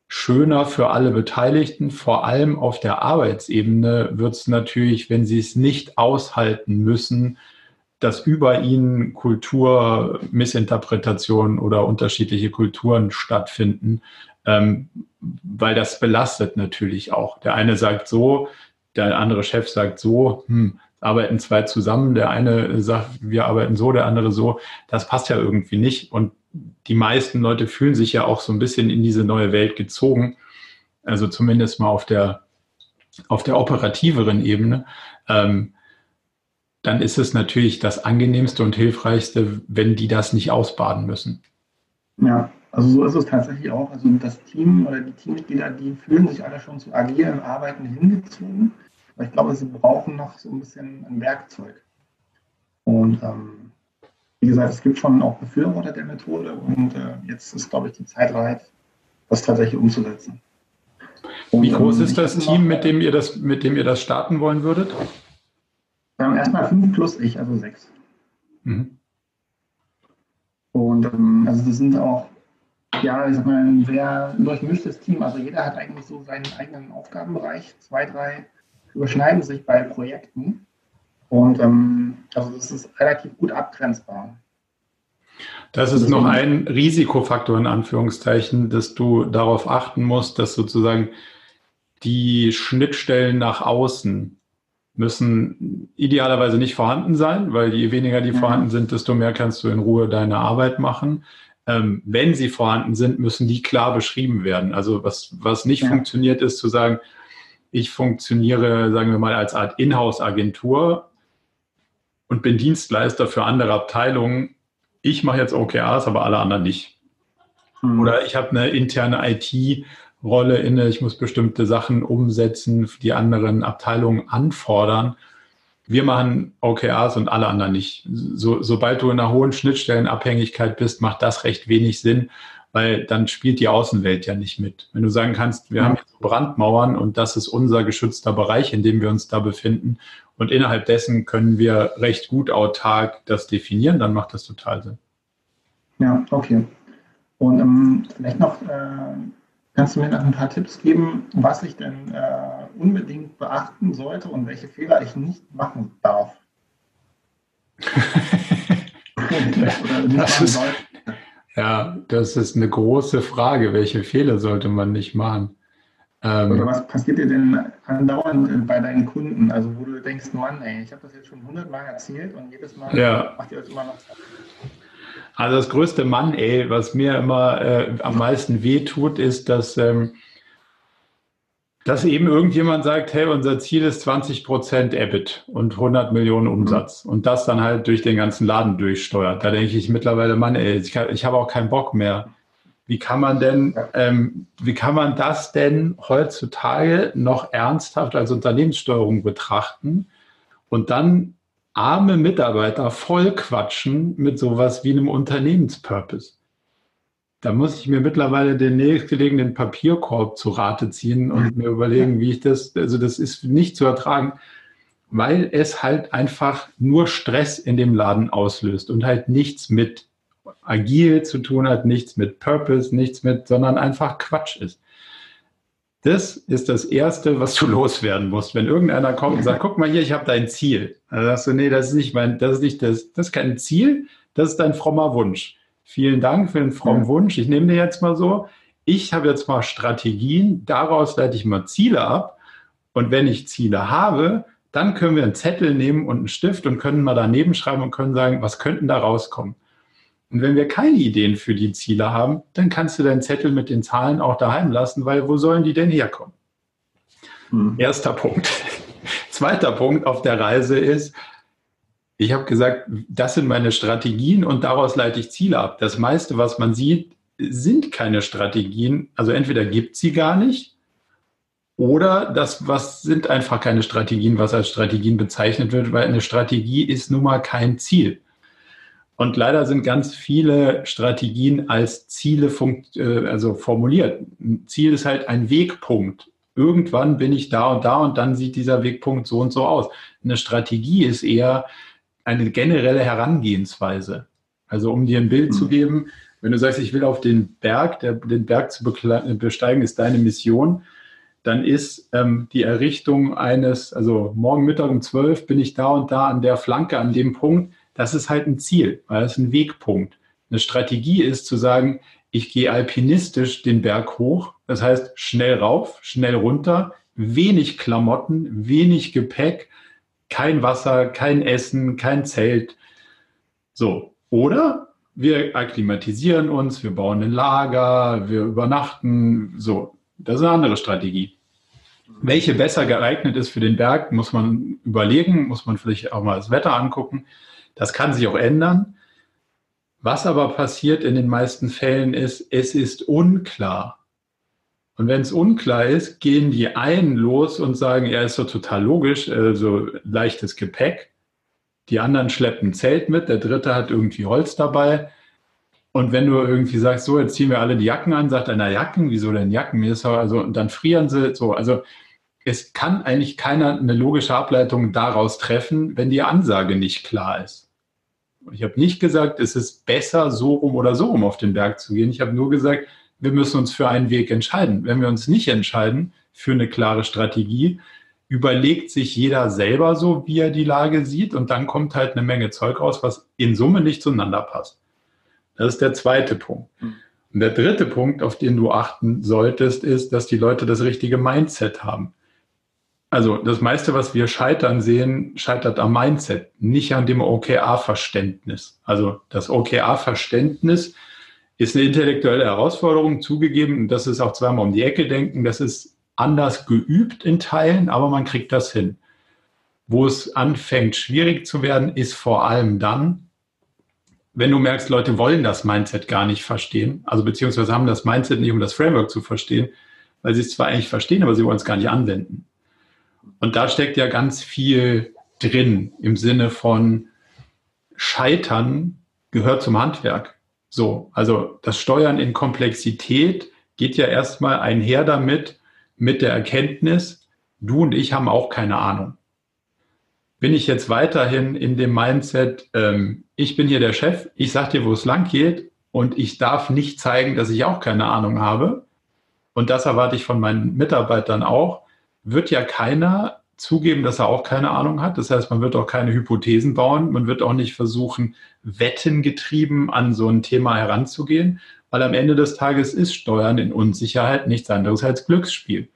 Schöner für alle Beteiligten, vor allem auf der Arbeitsebene wird es natürlich, wenn sie es nicht aushalten müssen, dass über ihnen Kulturmissinterpretationen oder unterschiedliche Kulturen stattfinden, ähm, weil das belastet natürlich auch. Der eine sagt so, der andere Chef sagt so, hm, arbeiten zwei zusammen, der eine sagt, wir arbeiten so, der andere so, das passt ja irgendwie nicht. Und die meisten Leute fühlen sich ja auch so ein bisschen in diese neue Welt gezogen. Also zumindest mal auf der, auf der operativeren Ebene. Ähm, dann ist es natürlich das angenehmste und hilfreichste, wenn die das nicht ausbaden müssen. Ja, also so ist es tatsächlich auch. Also das Team oder die Teammitglieder, die fühlen sich alle schon zu agilen Arbeiten hingezogen. Aber ich glaube, sie brauchen noch so ein bisschen ein Werkzeug. Und ähm, wie gesagt, es gibt schon auch Befürworter der Methode und äh, jetzt ist, glaube ich, die Zeit reif, das tatsächlich umzusetzen. Und, wie groß ähm, ist das Team, mit dem ihr das, mit dem ihr das starten wollen würdet? Wir haben erstmal fünf plus ich, also sechs. Mhm. Und ähm, also das sind auch, ja, ich sag mal, ein sehr durchmischtes Team. Also jeder hat eigentlich so seinen eigenen Aufgabenbereich. Zwei, drei überschneiden sich bei Projekten. Und ähm, also das ist relativ gut abgrenzbar. Das ist noch ein Risikofaktor in Anführungszeichen, dass du darauf achten musst, dass sozusagen die Schnittstellen nach außen müssen idealerweise nicht vorhanden sein, weil je weniger die mhm. vorhanden sind, desto mehr kannst du in Ruhe deine Arbeit machen. Ähm, wenn sie vorhanden sind, müssen die klar beschrieben werden. Also was, was nicht ja. funktioniert, ist zu sagen, ich funktioniere, sagen wir mal, als Art Inhouse-Agentur und bin Dienstleister für andere Abteilungen. Ich mache jetzt OKRs, aber alle anderen nicht. Mhm. Oder ich habe eine interne IT-Rolle inne, ich muss bestimmte Sachen umsetzen, die anderen Abteilungen anfordern. Wir machen OKRs und alle anderen nicht. So, sobald du in einer hohen Schnittstellenabhängigkeit bist, macht das recht wenig Sinn, weil dann spielt die Außenwelt ja nicht mit. Wenn du sagen kannst, wir ja. haben Brandmauern und das ist unser geschützter Bereich, in dem wir uns da befinden und innerhalb dessen können wir recht gut autark das definieren, dann macht das total Sinn. Ja, okay. Und ähm, vielleicht noch, äh, kannst du mir noch ein paar Tipps geben, was ich denn äh, unbedingt beachten sollte und welche Fehler ich nicht machen darf? (laughs) Machen sollte. Ja, das ist eine große Frage. Welche Fehler sollte man nicht machen? Ähm, Oder was passiert dir denn andauernd bei deinen Kunden? Also wo du denkst, Mann, ey, ich habe das jetzt schon hundertmal erzählt und jedes Mal ja. macht ihr das immer noch. Also das größte Mann, ey, was mir immer äh, am meisten wehtut, ist, dass ähm, dass eben irgendjemand sagt, hey, unser Ziel ist 20 Prozent EBIT und 100 Millionen Umsatz mhm. und das dann halt durch den ganzen Laden durchsteuert. Da denke ich mittlerweile, Mann, ey, ich, ich habe auch keinen Bock mehr. Wie kann man denn, ähm, wie kann man das denn heutzutage noch ernsthaft als Unternehmenssteuerung betrachten und dann arme Mitarbeiter voll quatschen mit sowas wie einem Unternehmenspurpose? Da muss ich mir mittlerweile den nächstgelegenen Papierkorb zu Rate ziehen und mir überlegen, wie ich das, also das ist nicht zu ertragen, weil es halt einfach nur Stress in dem Laden auslöst und halt nichts mit agil zu tun hat, nichts mit Purpose, nichts mit, sondern einfach Quatsch ist. Das ist das Erste, was du (laughs) loswerden musst. Wenn irgendeiner kommt und sagt, guck mal hier, ich habe dein Ziel. Dann sagst du, nee, das ist nicht mein, das ist nicht das, das ist kein Ziel, das ist dein frommer Wunsch vielen Dank für den frommen Wunsch. Ich nehme dir jetzt mal so. Ich habe jetzt mal Strategien, daraus leite ich mal Ziele ab. Und wenn ich Ziele habe, dann können wir einen Zettel nehmen und einen Stift und können mal daneben schreiben und können sagen, was könnten da rauskommen. Und wenn wir keine Ideen für die Ziele haben, dann kannst du deinen Zettel mit den Zahlen auch daheim lassen, weil wo sollen die denn herkommen? Hm. Erster Punkt. Zweiter Punkt auf der Reise ist, ich habe gesagt, das sind meine Strategien und daraus leite ich Ziele ab. Das meiste, was man sieht, sind keine Strategien. Also entweder gibt sie gar nicht oder das was sind einfach keine Strategien, was als Strategien bezeichnet wird, weil eine Strategie ist nun mal kein Ziel. Und leider sind ganz viele Strategien als Ziele äh, also formuliert. Ein Ziel ist halt ein Wegpunkt. Irgendwann bin ich da und da und dann sieht dieser Wegpunkt so und so aus. Eine Strategie ist eher eine generelle Herangehensweise. Also um dir ein Bild mhm. zu geben, wenn du sagst, ich will auf den Berg, der, den Berg zu besteigen, ist deine Mission, dann ist ähm, die Errichtung eines, also morgen Mittag um 12 bin ich da und da an der Flanke, an dem Punkt, das ist halt ein Ziel, weil das ist ein Wegpunkt. Eine Strategie ist zu sagen, ich gehe alpinistisch den Berg hoch, das heißt schnell rauf, schnell runter, wenig Klamotten, wenig Gepäck, kein Wasser, kein Essen, kein Zelt. So. Oder wir akklimatisieren uns, wir bauen ein Lager, wir übernachten. So. Das ist eine andere Strategie. Welche besser geeignet ist für den Berg, muss man überlegen, muss man vielleicht auch mal das Wetter angucken. Das kann sich auch ändern. Was aber passiert in den meisten Fällen ist, es ist unklar. Und wenn es unklar ist, gehen die einen los und sagen, ja, ist doch total logisch, äh, so leichtes Gepäck. Die anderen schleppen ein Zelt mit, der dritte hat irgendwie Holz dabei. Und wenn du irgendwie sagst, so, jetzt ziehen wir alle die Jacken an, sagt einer Jacken, wieso denn Jacken? Also, und dann frieren sie so. Also es kann eigentlich keiner eine logische Ableitung daraus treffen, wenn die Ansage nicht klar ist. Ich habe nicht gesagt, es ist besser, so rum oder so rum auf den Berg zu gehen. Ich habe nur gesagt, wir müssen uns für einen Weg entscheiden. Wenn wir uns nicht entscheiden für eine klare Strategie, überlegt sich jeder selber so, wie er die Lage sieht und dann kommt halt eine Menge Zeug raus, was in Summe nicht zueinander passt. Das ist der zweite Punkt. Hm. Und der dritte Punkt, auf den du achten solltest, ist, dass die Leute das richtige Mindset haben. Also das meiste, was wir scheitern sehen, scheitert am Mindset, nicht an dem OKR-Verständnis. Also das OKR-Verständnis ist eine intellektuelle Herausforderung zugegeben. Das ist auch zweimal um die Ecke denken. Das ist anders geübt in Teilen, aber man kriegt das hin. Wo es anfängt, schwierig zu werden, ist vor allem dann, wenn du merkst, Leute wollen das Mindset gar nicht verstehen, also beziehungsweise haben das Mindset nicht, um das Framework zu verstehen, weil sie es zwar eigentlich verstehen, aber sie wollen es gar nicht anwenden. Und da steckt ja ganz viel drin im Sinne von Scheitern gehört zum Handwerk. So, also das Steuern in Komplexität geht ja erstmal einher damit, mit der Erkenntnis, du und ich haben auch keine Ahnung. Bin ich jetzt weiterhin in dem Mindset, ähm, ich bin hier der Chef, ich sag dir, wo es lang geht und ich darf nicht zeigen, dass ich auch keine Ahnung habe. Und das erwarte ich von meinen Mitarbeitern auch. Wird ja keiner zugeben, dass er auch keine Ahnung hat. Das heißt, man wird auch keine Hypothesen bauen. Man wird auch nicht versuchen, wettengetrieben an so ein Thema heranzugehen, weil am Ende des Tages ist Steuern in Unsicherheit nichts anderes als Glücksspiel.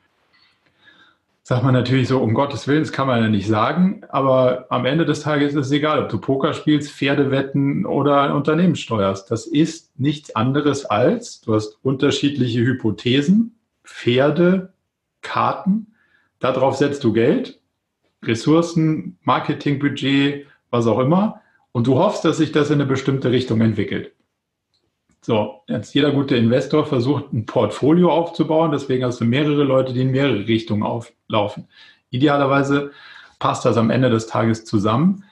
Sagt man natürlich so, um Gottes Willen, das kann man ja nicht sagen, aber am Ende des Tages ist es egal, ob du Poker spielst, Pferde wetten oder ein Unternehmen steuerst. Das ist nichts anderes als, du hast unterschiedliche Hypothesen, Pferde, Karten, darauf setzt du Geld, Ressourcen, Marketingbudget, was auch immer, und du hoffst, dass sich das in eine bestimmte Richtung entwickelt. So, jetzt jeder gute Investor versucht, ein Portfolio aufzubauen, deswegen hast du mehrere Leute, die in mehrere Richtungen auflaufen. Idealerweise passt das am Ende des Tages zusammen.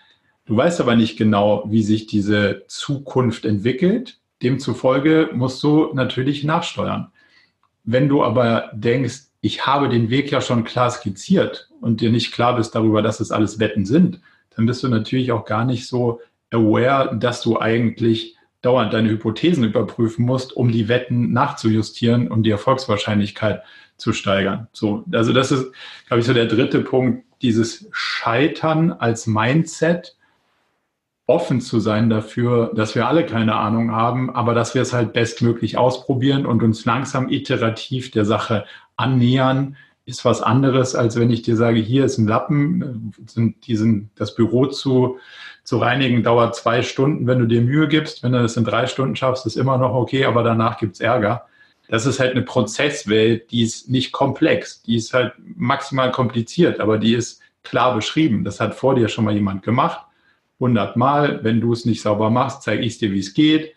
Du weißt aber nicht genau, wie sich diese Zukunft entwickelt. Demzufolge musst du natürlich nachsteuern. Wenn du aber denkst, ich habe den Weg ja schon klar skizziert und dir nicht klar bist darüber, dass es alles Wetten sind, dann bist du natürlich auch gar nicht so aware, dass du eigentlich dauernd deine Hypothesen überprüfen musst, um die Wetten nachzujustieren, um die Erfolgswahrscheinlichkeit zu steigern. So, also das ist, glaube ich, so der dritte Punkt, dieses Scheitern als Mindset, offen zu sein dafür, dass wir alle keine Ahnung haben, aber dass wir es halt bestmöglich ausprobieren und uns langsam iterativ der Sache annähern, ist was anderes, als wenn ich dir sage, hier ist ein Lappen, sind diesen, das Büro zu, zu reinigen dauert zwei Stunden, wenn du dir Mühe gibst. Wenn du das in drei Stunden schaffst, ist immer noch okay, aber danach gibt's Ärger. Das ist halt eine Prozesswelt, die ist nicht komplex, die ist halt maximal kompliziert, aber die ist klar beschrieben. Das hat vor dir schon mal jemand gemacht. 100 Mal, wenn du es nicht sauber machst, zeige ich dir, wie es geht.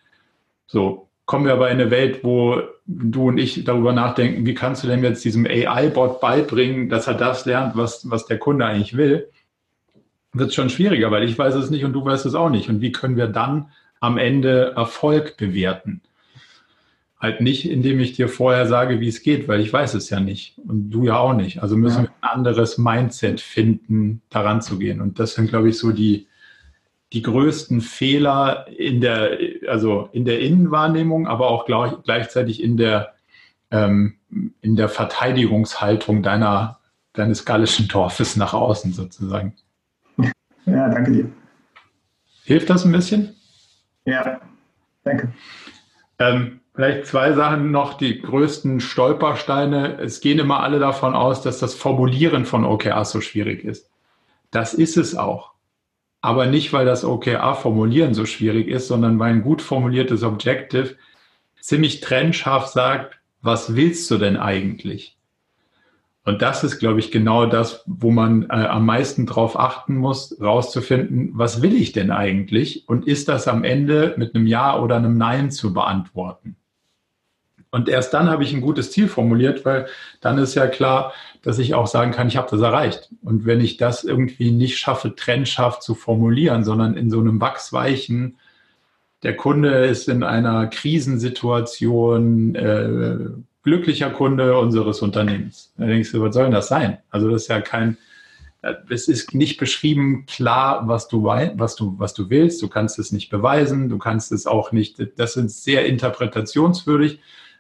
So, kommen wir aber in eine Welt, wo du und ich darüber nachdenken, wie kannst du denn jetzt diesem AI-Bot beibringen, dass er das lernt, was, was der Kunde eigentlich will, wird es schon schwieriger, weil ich weiß es nicht und du weißt es auch nicht. Und wie können wir dann am Ende Erfolg bewerten? Halt nicht, indem ich dir vorher sage, wie es geht, weil ich weiß es ja nicht und du ja auch nicht. Also müssen ja. wir ein anderes Mindset finden, daran zu gehen. Und das sind, glaube ich, so die, die größten Fehler in der, also in der Innenwahrnehmung, aber auch gleich, gleichzeitig in der, ähm, in der Verteidigungshaltung deiner, deines gallischen Dorfes nach außen sozusagen. Ja, danke dir. Hilft das ein bisschen? Ja, danke. Ähm, vielleicht zwei Sachen noch, die größten Stolpersteine. Es gehen immer alle davon aus, dass das Formulieren von OKRs so schwierig ist. Das ist es auch. Aber nicht, weil das OKR-Formulieren so schwierig ist, sondern weil ein gut formuliertes Objective ziemlich trennscharf sagt, was willst du denn eigentlich? Und das ist, glaube ich, genau das, wo man äh, am meisten drauf achten muss, rauszufinden, was will ich denn eigentlich? Und ist das am Ende mit einem Ja oder einem Nein zu beantworten? Und erst dann habe ich ein gutes Ziel formuliert, weil dann ist ja klar, dass ich auch sagen kann, ich habe das erreicht. Und wenn ich das irgendwie nicht schaffe, trennscharf zu formulieren, sondern in so einem wachsweichen, der Kunde ist in einer Krisensituation, äh, glücklicher Kunde unseres Unternehmens. Da denkst du, was soll denn das sein? Also das ist ja kein, es ist nicht beschrieben klar, was du, was du, was du willst. Du kannst es nicht beweisen. Du kannst es auch nicht, das sind sehr interpretationswürdig.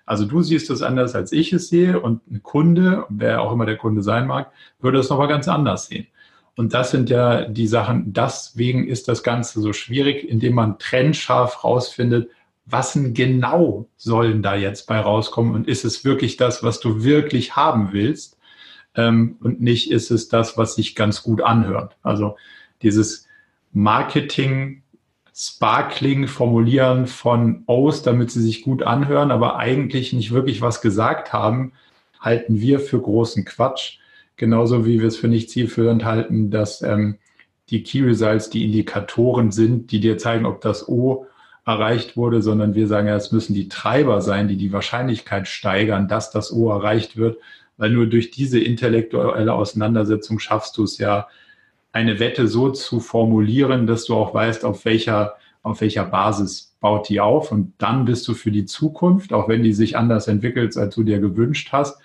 Also du siehst es anders, als ich es sehe und ein Kunde, wer auch immer der Kunde sein mag, würde es nochmal ganz anders sehen. Und das sind ja die Sachen, deswegen ist das Ganze so schwierig, indem man trennscharf rausfindet, was denn genau sollen da jetzt bei rauskommen und ist es wirklich das, was du wirklich haben willst ähm, und nicht ist es das, was sich ganz gut anhört. Also dieses Marketing, Sparkling formulieren von O's, damit sie sich gut anhören, aber eigentlich nicht wirklich was gesagt haben, halten wir für großen Quatsch. Genauso wie wir es für nicht zielführend halten, dass ähm, die Key Results die Indikatoren sind, die dir zeigen, ob das O erreicht wurde, sondern wir sagen ja, es müssen die Treiber sein, die die Wahrscheinlichkeit steigern, dass das O erreicht wird, weil nur durch diese intellektuelle Auseinandersetzung schaffst du es ja, eine Wette so zu formulieren, dass du auch weißt, auf welcher, auf welcher Basis baut die auf und dann bist du für die Zukunft, auch wenn die sich anders entwickelt, als du dir gewünscht hast,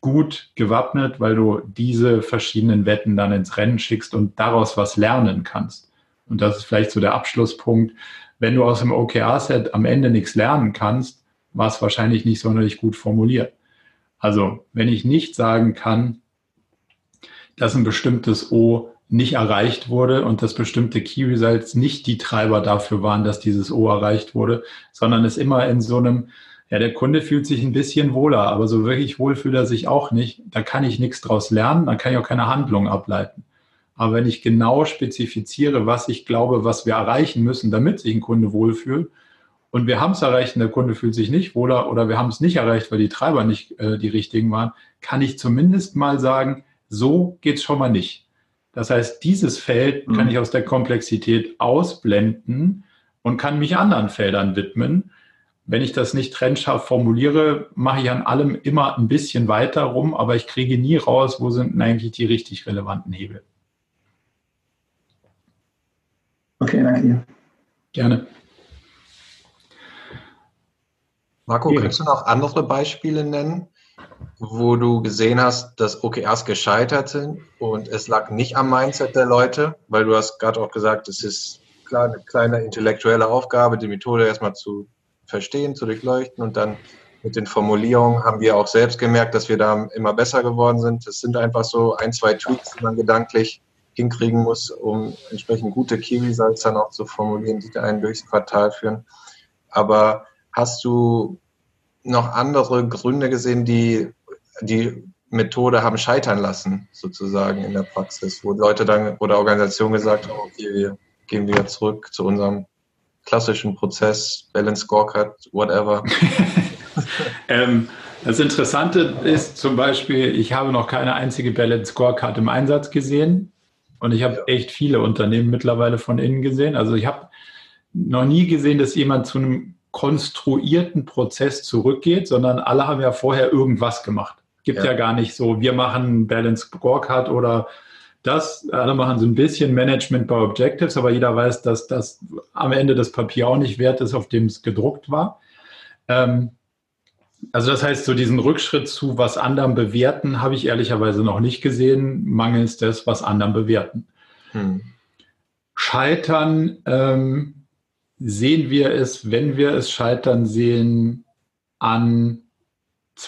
gut gewappnet, weil du diese verschiedenen Wetten dann ins Rennen schickst und daraus was lernen kannst. Und das ist vielleicht so der Abschlusspunkt wenn du aus dem OKR-Set am Ende nichts lernen kannst, war es wahrscheinlich nicht sonderlich gut formuliert. Also wenn ich nicht sagen kann, dass ein bestimmtes O nicht erreicht wurde und dass bestimmte Key Results nicht die Treiber dafür waren, dass dieses O erreicht wurde, sondern es immer in so einem, ja, der Kunde fühlt sich ein bisschen wohler, aber so wirklich wohl fühlt er sich auch nicht. Da kann ich nichts draus lernen, da kann ich auch keine Handlung ableiten. Aber wenn ich genau spezifiziere, was ich glaube, was wir erreichen müssen, damit sich ein Kunde wohlfühlt, und wir haben es erreicht und der Kunde fühlt sich nicht wohler oder wir haben es nicht erreicht, weil die Treiber nicht äh, die richtigen waren, kann ich zumindest mal sagen, so geht es schon mal nicht. Das heißt, dieses Feld mhm. kann ich aus der Komplexität ausblenden und kann mich anderen Feldern widmen. Wenn ich das nicht trennscharf formuliere, mache ich an allem immer ein bisschen weiter rum, aber ich kriege nie raus, wo sind eigentlich die richtig relevanten Hebel. Okay, danke dir. Gerne. Marco, ja. kannst du noch andere Beispiele nennen, wo du gesehen hast, dass OKRs gescheitert sind und es lag nicht am Mindset der Leute, weil du hast gerade auch gesagt, es ist klar eine kleine intellektuelle Aufgabe, die Methode erstmal zu verstehen, zu durchleuchten und dann mit den Formulierungen haben wir auch selbst gemerkt, dass wir da immer besser geworden sind. Es sind einfach so ein, zwei Tweaks, die man gedanklich hinkriegen muss, um entsprechend gute Results dann auch zu formulieren, die einen durchs Quartal führen. Aber hast du noch andere Gründe gesehen, die die Methode haben scheitern lassen, sozusagen in der Praxis, wo Leute dann oder Organisationen gesagt haben, okay, wir gehen wieder zurück zu unserem klassischen Prozess, Balance Scorecard, whatever. (laughs) ähm, das Interessante ist zum Beispiel, ich habe noch keine einzige Balance Scorecard im Einsatz gesehen. Und ich habe echt viele Unternehmen mittlerweile von innen gesehen. Also ich habe noch nie gesehen, dass jemand zu einem konstruierten Prozess zurückgeht, sondern alle haben ja vorher irgendwas gemacht. Gibt ja, ja gar nicht so, wir machen Balance Scorecard oder das. Alle machen so ein bisschen Management by Objectives, aber jeder weiß, dass das am Ende das Papier auch nicht wert ist, auf dem es gedruckt war. Ähm, also das heißt, so diesen Rückschritt zu was anderem bewerten, habe ich ehrlicherweise noch nicht gesehen, mangels des was anderem bewerten. Hm. Scheitern ähm, sehen wir es, wenn wir es scheitern sehen, an,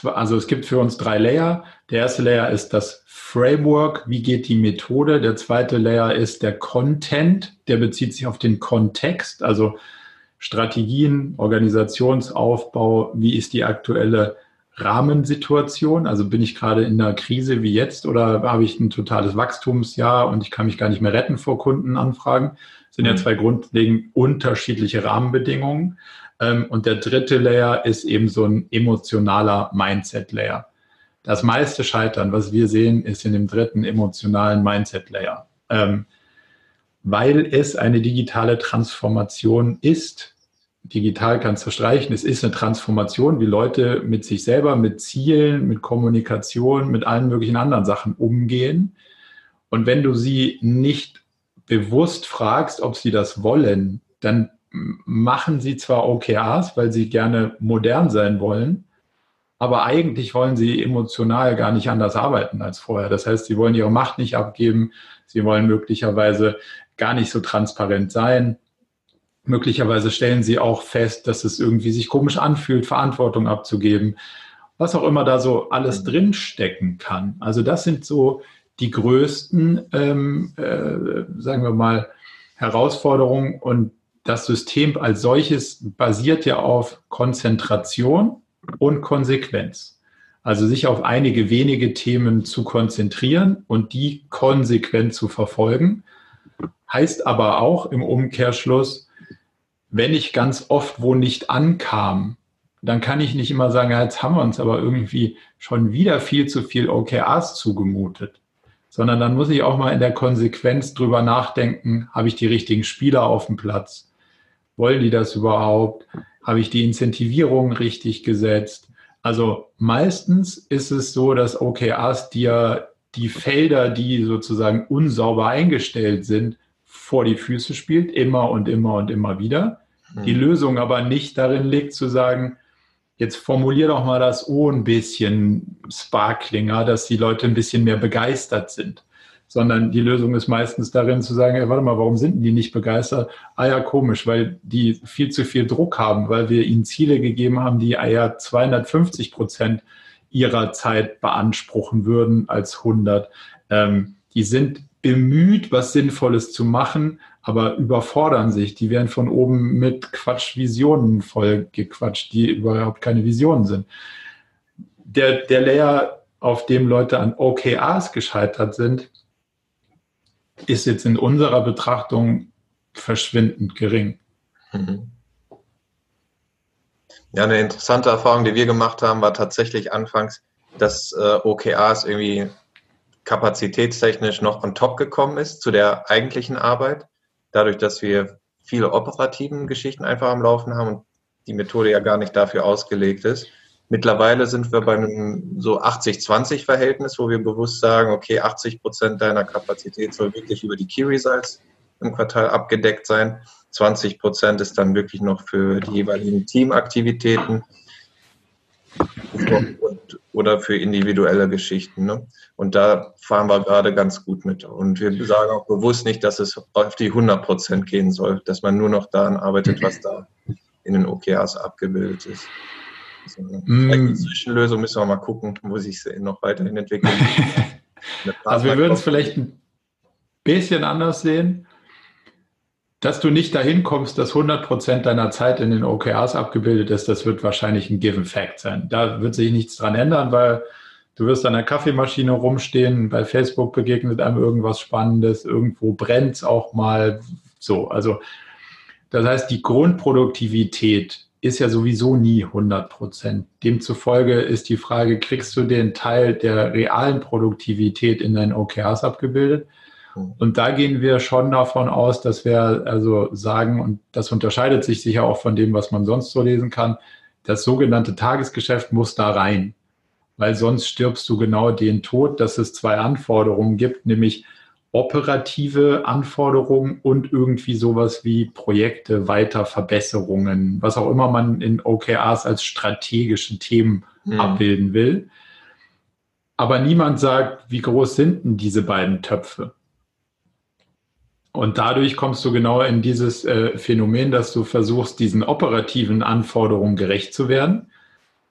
also es gibt für uns drei Layer. Der erste Layer ist das Framework, wie geht die Methode. Der zweite Layer ist der Content, der bezieht sich auf den Kontext, also Strategien, Organisationsaufbau, wie ist die aktuelle Rahmensituation? Also bin ich gerade in einer Krise wie jetzt oder habe ich ein totales Wachstumsjahr und ich kann mich gar nicht mehr retten vor Kundenanfragen? Sind ja mhm. zwei grundlegend unterschiedliche Rahmenbedingungen. Ähm, und der dritte Layer ist eben so ein emotionaler Mindset-Layer. Das meiste Scheitern, was wir sehen, ist in dem dritten emotionalen Mindset-Layer. Ähm, weil es eine digitale Transformation ist. Digital kannst du streichen. Es ist eine Transformation, wie Leute mit sich selber, mit Zielen, mit Kommunikation, mit allen möglichen anderen Sachen umgehen. Und wenn du sie nicht bewusst fragst, ob sie das wollen, dann machen sie zwar OKRs, weil sie gerne modern sein wollen, aber eigentlich wollen sie emotional gar nicht anders arbeiten als vorher. Das heißt, sie wollen ihre Macht nicht abgeben, sie wollen möglicherweise gar nicht so transparent sein. Möglicherweise stellen sie auch fest, dass es irgendwie sich komisch anfühlt, Verantwortung abzugeben, was auch immer da so alles mhm. drinstecken kann. Also das sind so die größten, ähm, äh, sagen wir mal, Herausforderungen. Und das System als solches basiert ja auf Konzentration und Konsequenz. Also sich auf einige wenige Themen zu konzentrieren und die konsequent zu verfolgen, heißt aber auch im Umkehrschluss, wenn ich ganz oft wo nicht ankam, dann kann ich nicht immer sagen, ja, jetzt haben wir uns aber irgendwie schon wieder viel zu viel OKRs zugemutet, sondern dann muss ich auch mal in der Konsequenz drüber nachdenken, habe ich die richtigen Spieler auf dem Platz? Wollen die das überhaupt? Habe ich die Incentivierung richtig gesetzt? Also meistens ist es so, dass OKRs dir die Felder, die sozusagen unsauber eingestellt sind, vor die Füße spielt, immer und immer und immer wieder. Mhm. Die Lösung aber nicht darin liegt zu sagen, jetzt formulier doch mal das O ein bisschen sparklinger, dass die Leute ein bisschen mehr begeistert sind sondern die Lösung ist meistens darin zu sagen, hey, warte mal, warum sind die nicht begeistert? Ah ja, komisch, weil die viel zu viel Druck haben, weil wir ihnen Ziele gegeben haben, die ja 250 Prozent ihrer Zeit beanspruchen würden als 100. Ähm, die sind bemüht, was Sinnvolles zu machen, aber überfordern sich. Die werden von oben mit Quatschvisionen voll gequatscht, die überhaupt keine Visionen sind. Der, der Layer, auf dem Leute an OKRs gescheitert sind, ist jetzt in unserer Betrachtung verschwindend gering. Mhm. Ja, eine interessante Erfahrung, die wir gemacht haben, war tatsächlich anfangs, dass äh, OKRs irgendwie kapazitätstechnisch noch on top gekommen ist zu der eigentlichen Arbeit. Dadurch, dass wir viele operativen Geschichten einfach am Laufen haben und die Methode ja gar nicht dafür ausgelegt ist. Mittlerweile sind wir bei einem so 80-20-Verhältnis, wo wir bewusst sagen, okay, 80 Prozent deiner Kapazität soll wirklich über die Key Results im Quartal abgedeckt sein. 20 Prozent ist dann wirklich noch für die jeweiligen Teamaktivitäten und, oder für individuelle Geschichten. Ne? Und da fahren wir gerade ganz gut mit. Und wir sagen auch bewusst nicht, dass es auf die 100 Prozent gehen soll, dass man nur noch daran arbeitet, was da in den OKRs abgebildet ist. So eine mm. Zwischenlösung müssen wir mal gucken, wo sich es noch weiterhin entwickelt. (laughs) also wir würden es vielleicht ein bisschen anders sehen, dass du nicht dahin kommst, dass 100% deiner Zeit in den OKRs abgebildet ist, das wird wahrscheinlich ein Given Fact sein. Da wird sich nichts dran ändern, weil du wirst an der Kaffeemaschine rumstehen, bei Facebook begegnet einem irgendwas Spannendes, irgendwo brennt es auch mal so. Also das heißt, die Grundproduktivität ist ja sowieso nie 100 Prozent. Demzufolge ist die Frage, kriegst du den Teil der realen Produktivität in deinen OKRs abgebildet? Und da gehen wir schon davon aus, dass wir also sagen, und das unterscheidet sich sicher auch von dem, was man sonst so lesen kann, das sogenannte Tagesgeschäft muss da rein, weil sonst stirbst du genau den Tod, dass es zwei Anforderungen gibt, nämlich operative Anforderungen und irgendwie sowas wie Projekte, Weiterverbesserungen, was auch immer man in OKRs als strategische Themen mhm. abbilden will. Aber niemand sagt, wie groß sind denn diese beiden Töpfe? Und dadurch kommst du genau in dieses äh, Phänomen, dass du versuchst, diesen operativen Anforderungen gerecht zu werden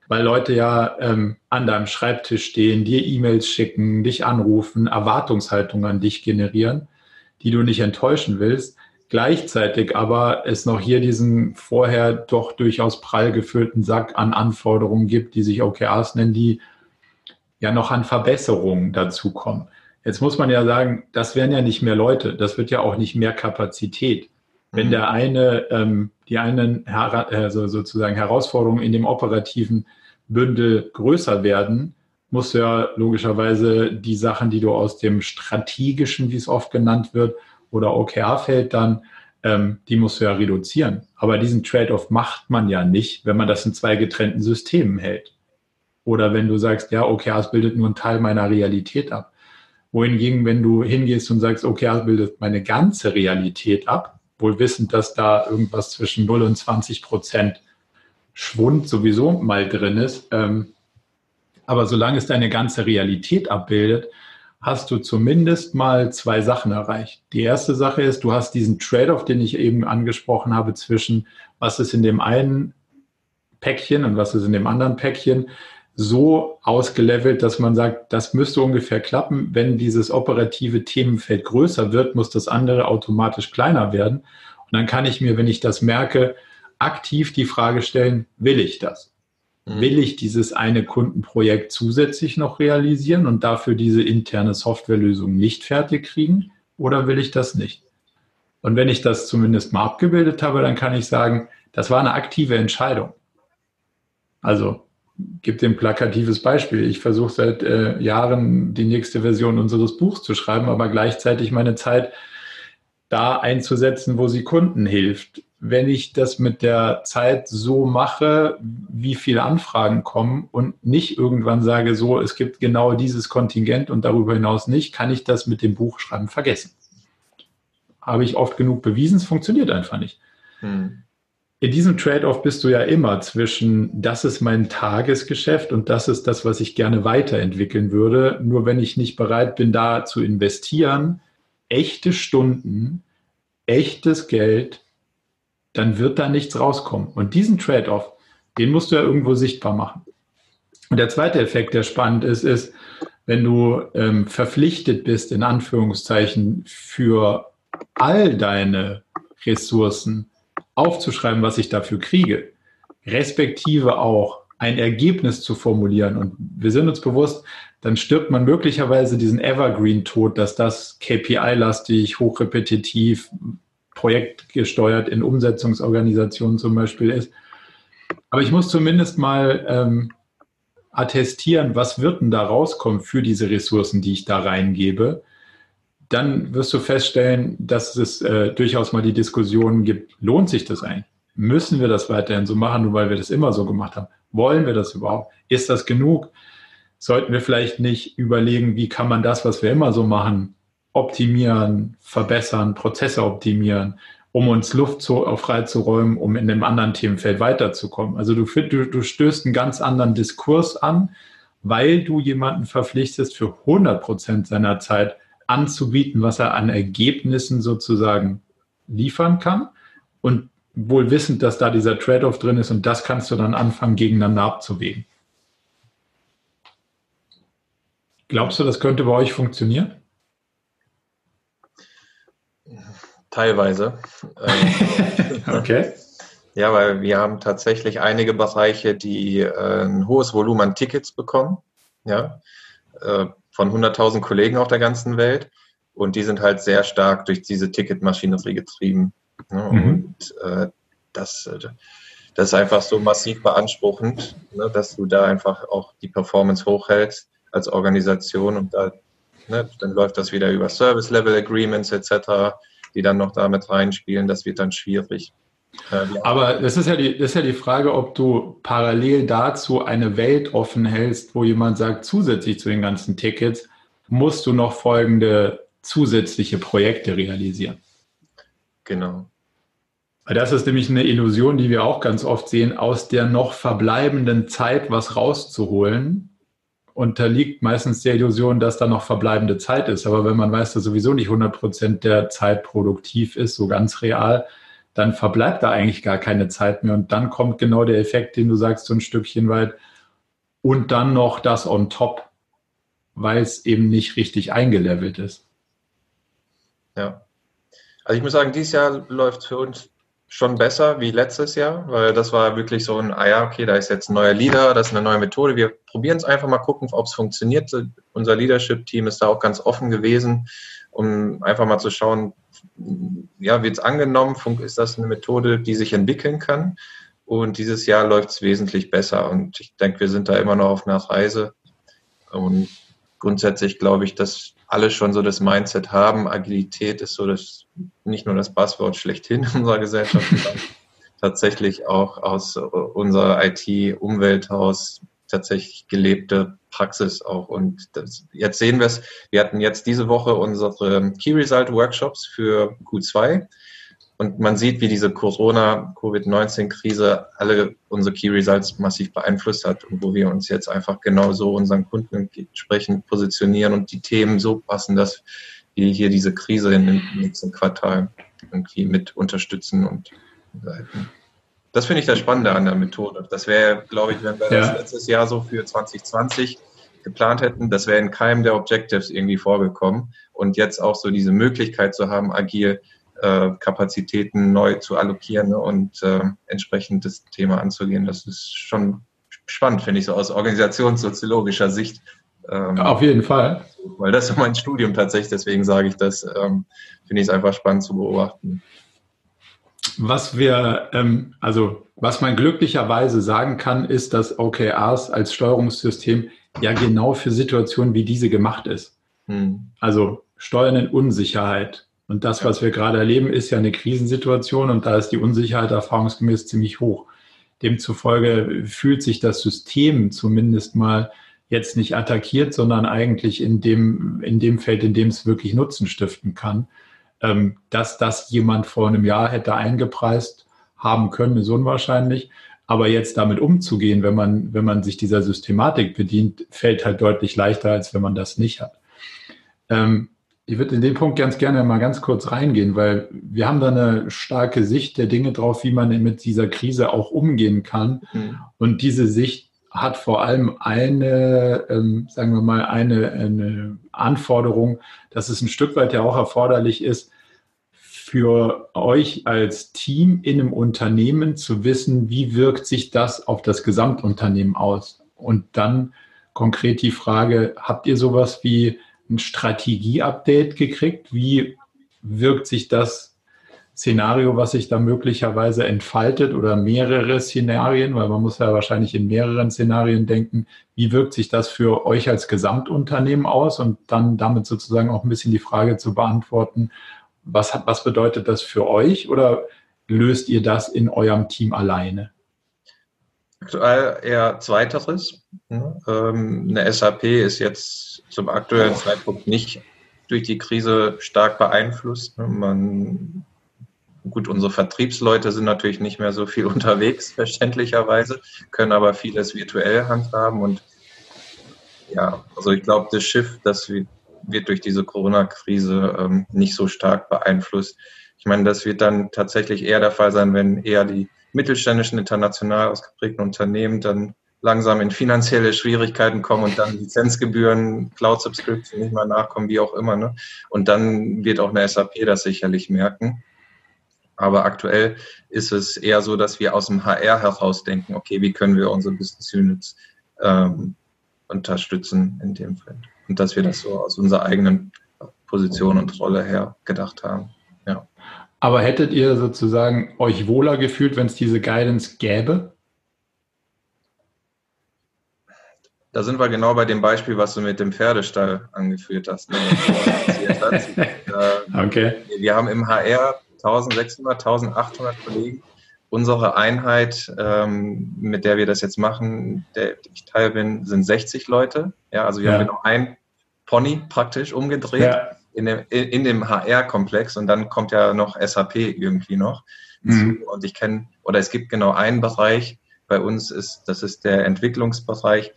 weil Leute ja ähm, an deinem Schreibtisch stehen, dir E-Mails schicken, dich anrufen, Erwartungshaltungen an dich generieren, die du nicht enttäuschen willst. gleichzeitig aber es noch hier diesen vorher doch durchaus prall gefüllten Sack an Anforderungen gibt, die sich OKRs nennen, die ja noch an Verbesserungen dazukommen. Jetzt muss man ja sagen, das wären ja nicht mehr Leute, das wird ja auch nicht mehr Kapazität. Wenn mhm. der eine, ähm, die einen also sozusagen Herausforderungen in dem operativen Bündel größer werden, muss ja logischerweise die Sachen, die du aus dem strategischen, wie es oft genannt wird, oder OKR-Feld dann, ähm, die musst du ja reduzieren. Aber diesen Trade-off macht man ja nicht, wenn man das in zwei getrennten Systemen hält. Oder wenn du sagst, ja, OKRs bildet nur einen Teil meiner Realität ab. Wohingegen, wenn du hingehst und sagst, OKRs bildet meine ganze Realität ab, wohl wissend, dass da irgendwas zwischen 0 und 20 Prozent Schwund sowieso mal drin ist. Ähm, aber solange es deine ganze Realität abbildet, hast du zumindest mal zwei Sachen erreicht. Die erste Sache ist, du hast diesen Trade-off, den ich eben angesprochen habe, zwischen was ist in dem einen Päckchen und was ist in dem anderen Päckchen, so ausgelevelt, dass man sagt, das müsste ungefähr klappen. Wenn dieses operative Themenfeld größer wird, muss das andere automatisch kleiner werden. Und dann kann ich mir, wenn ich das merke, aktiv die Frage stellen, will ich das? Mhm. Will ich dieses eine Kundenprojekt zusätzlich noch realisieren und dafür diese interne Softwarelösung nicht fertig kriegen oder will ich das nicht? Und wenn ich das zumindest mal abgebildet habe, dann kann ich sagen, das war eine aktive Entscheidung. Also gibt ein plakatives Beispiel. Ich versuche seit äh, Jahren die nächste Version unseres Buchs zu schreiben, aber gleichzeitig meine Zeit da einzusetzen, wo sie Kunden hilft wenn ich das mit der Zeit so mache, wie viele Anfragen kommen und nicht irgendwann sage, so, es gibt genau dieses Kontingent und darüber hinaus nicht, kann ich das mit dem Buchschreiben vergessen. Habe ich oft genug bewiesen, es funktioniert einfach nicht. Hm. In diesem Trade-off bist du ja immer zwischen, das ist mein Tagesgeschäft und das ist das, was ich gerne weiterentwickeln würde. Nur wenn ich nicht bereit bin, da zu investieren, echte Stunden, echtes Geld, dann wird da nichts rauskommen. Und diesen Trade-off, den musst du ja irgendwo sichtbar machen. Und der zweite Effekt, der spannend ist, ist, wenn du ähm, verpflichtet bist, in Anführungszeichen, für all deine Ressourcen aufzuschreiben, was ich dafür kriege, respektive auch ein Ergebnis zu formulieren. Und wir sind uns bewusst, dann stirbt man möglicherweise diesen Evergreen-Tod, dass das KPI-lastig, hochrepetitiv, projektgesteuert in Umsetzungsorganisationen zum Beispiel ist. Aber ich muss zumindest mal ähm, attestieren, was wird denn da rauskommen für diese Ressourcen, die ich da reingebe. Dann wirst du feststellen, dass es äh, durchaus mal die Diskussion gibt, lohnt sich das eigentlich? Müssen wir das weiterhin so machen, nur weil wir das immer so gemacht haben? Wollen wir das überhaupt? Ist das genug? Sollten wir vielleicht nicht überlegen, wie kann man das, was wir immer so machen, optimieren, verbessern, Prozesse optimieren, um uns Luft zu, äh, freizuräumen, um in einem anderen Themenfeld weiterzukommen. Also du, du, du stößt einen ganz anderen Diskurs an, weil du jemanden verpflichtest, für 100 Prozent seiner Zeit anzubieten, was er an Ergebnissen sozusagen liefern kann und wohl wissend, dass da dieser Trade-off drin ist und das kannst du dann anfangen, gegeneinander abzuwägen. Glaubst du, das könnte bei euch funktionieren? Teilweise. (laughs) Ähm, okay. Ja, weil wir haben tatsächlich einige Bereiche, die äh, ein hohes Volumen an Tickets bekommen, ja, äh, von 100.000 Kollegen auf der ganzen Welt. Und die sind halt sehr stark durch diese Ticketmaschinerie getrieben. Ne? Mhm. Und äh, das, das ist einfach so massiv beanspruchend, ne? dass du da einfach auch die Performance hochhältst als Organisation und da, ne, dann läuft das wieder über Service Level Agreements etc die dann noch damit reinspielen, das wird dann schwierig. Äh, Aber das ist, ja die, das ist ja die Frage, ob du parallel dazu eine Welt offen hältst, wo jemand sagt, zusätzlich zu den ganzen Tickets musst du noch folgende zusätzliche Projekte realisieren. Genau. Das ist nämlich eine Illusion, die wir auch ganz oft sehen, aus der noch verbleibenden Zeit was rauszuholen unterliegt meistens der Illusion, dass da noch verbleibende Zeit ist. Aber wenn man weiß, dass sowieso nicht 100 Prozent der Zeit produktiv ist, so ganz real, dann verbleibt da eigentlich gar keine Zeit mehr. Und dann kommt genau der Effekt, den du sagst, so ein Stückchen weit. Und dann noch das on top, weil es eben nicht richtig eingelevelt ist. Ja. Also ich muss sagen, dieses Jahr läuft für uns schon besser wie letztes Jahr, weil das war wirklich so ein, ah ja, okay, da ist jetzt ein neuer Leader, das ist eine neue Methode. Wir probieren es einfach mal gucken, ob es funktioniert. Unser Leadership-Team ist da auch ganz offen gewesen, um einfach mal zu schauen, ja, wird es angenommen, ist das eine Methode, die sich entwickeln kann. Und dieses Jahr läuft es wesentlich besser. Und ich denke, wir sind da immer noch auf einer Reise. Und grundsätzlich glaube ich, dass alle schon so das Mindset haben. Agilität ist so das, nicht nur das Passwort schlechthin in unserer Gesellschaft, sondern tatsächlich auch aus unserer IT-Umwelthaus tatsächlich gelebte Praxis auch. Und das, jetzt sehen wir es. Wir hatten jetzt diese Woche unsere Key Result Workshops für Q2. Und man sieht, wie diese Corona-Covid-19-Krise alle unsere Key Results massiv beeinflusst hat und wo wir uns jetzt einfach genau so unseren Kunden entsprechend positionieren und die Themen so passen, dass wir hier diese Krise dem nächsten Quartal irgendwie mit unterstützen und leiten. Das finde ich das Spannende an der Methode. Das wäre, glaube ich, wenn wir ja. das letztes Jahr so für 2020 geplant hätten, das wäre in keinem der Objectives irgendwie vorgekommen. Und jetzt auch so diese Möglichkeit zu haben, agil äh, Kapazitäten neu zu allokieren und äh, entsprechend das Thema anzugehen. Das ist schon spannend, finde ich, so aus organisationssoziologischer Sicht. Ähm, Auf jeden Fall. Weil das ist mein Studium tatsächlich, deswegen sage ich das, ähm, finde ich es einfach spannend zu beobachten. Was wir, ähm, also was man glücklicherweise sagen kann, ist, dass OKRs als Steuerungssystem ja genau für Situationen wie diese gemacht ist. Hm. Also Steuern in Unsicherheit, und das, was wir gerade erleben, ist ja eine Krisensituation und da ist die Unsicherheit erfahrungsgemäß ziemlich hoch. Demzufolge fühlt sich das System zumindest mal jetzt nicht attackiert, sondern eigentlich in dem, in dem Feld, in dem es wirklich Nutzen stiften kann. Ähm, dass das jemand vor einem Jahr hätte eingepreist haben können, ist unwahrscheinlich. Aber jetzt damit umzugehen, wenn man, wenn man sich dieser Systematik bedient, fällt halt deutlich leichter, als wenn man das nicht hat. Ähm, ich würde in den Punkt ganz gerne mal ganz kurz reingehen, weil wir haben da eine starke Sicht der Dinge drauf, wie man mit dieser Krise auch umgehen kann. Mhm. Und diese Sicht hat vor allem eine, ähm, sagen wir mal, eine, eine Anforderung, dass es ein Stück weit ja auch erforderlich ist, für euch als Team in einem Unternehmen zu wissen, wie wirkt sich das auf das Gesamtunternehmen aus? Und dann konkret die Frage, habt ihr sowas wie ein Strategie-Update gekriegt. Wie wirkt sich das Szenario, was sich da möglicherweise entfaltet oder mehrere Szenarien, weil man muss ja wahrscheinlich in mehreren Szenarien denken, wie wirkt sich das für euch als Gesamtunternehmen aus und dann damit sozusagen auch ein bisschen die Frage zu beantworten, was, hat, was bedeutet das für euch oder löst ihr das in eurem Team alleine? Aktuell eher zweiteres. Ähm, eine SAP ist jetzt zum aktuellen Zeitpunkt nicht durch die Krise stark beeinflusst. Man, gut, unsere Vertriebsleute sind natürlich nicht mehr so viel (laughs) unterwegs, verständlicherweise, können aber vieles virtuell handhaben und ja, also ich glaube, das Schiff, das wird durch diese Corona-Krise ähm, nicht so stark beeinflusst. Ich meine, das wird dann tatsächlich eher der Fall sein, wenn eher die mittelständischen, international ausgeprägten Unternehmen dann langsam in finanzielle Schwierigkeiten kommen und dann Lizenzgebühren, Cloud-Subscription nicht mal nachkommen, wie auch immer. Ne? Und dann wird auch eine SAP das sicherlich merken. Aber aktuell ist es eher so, dass wir aus dem HR heraus denken, okay, wie können wir unsere Business Units ähm, unterstützen in dem Fall. Und dass wir das so aus unserer eigenen Position und Rolle her gedacht haben. Ja. Aber hättet ihr sozusagen euch wohler gefühlt, wenn es diese Guidance gäbe? Da sind wir genau bei dem Beispiel, was du mit dem Pferdestall angeführt hast. Ne? (laughs) okay. Wir haben im HR 1600, 1800 Kollegen. Unsere Einheit, ähm, mit der wir das jetzt machen, der ich Teil bin, sind 60 Leute. Ja, also wir ja. haben noch ein Pony praktisch umgedreht. Ja in dem, in dem HR-Komplex und dann kommt ja noch SAP irgendwie noch. Mhm. Und ich kenne, oder es gibt genau einen Bereich, bei uns ist, das ist der Entwicklungsbereich.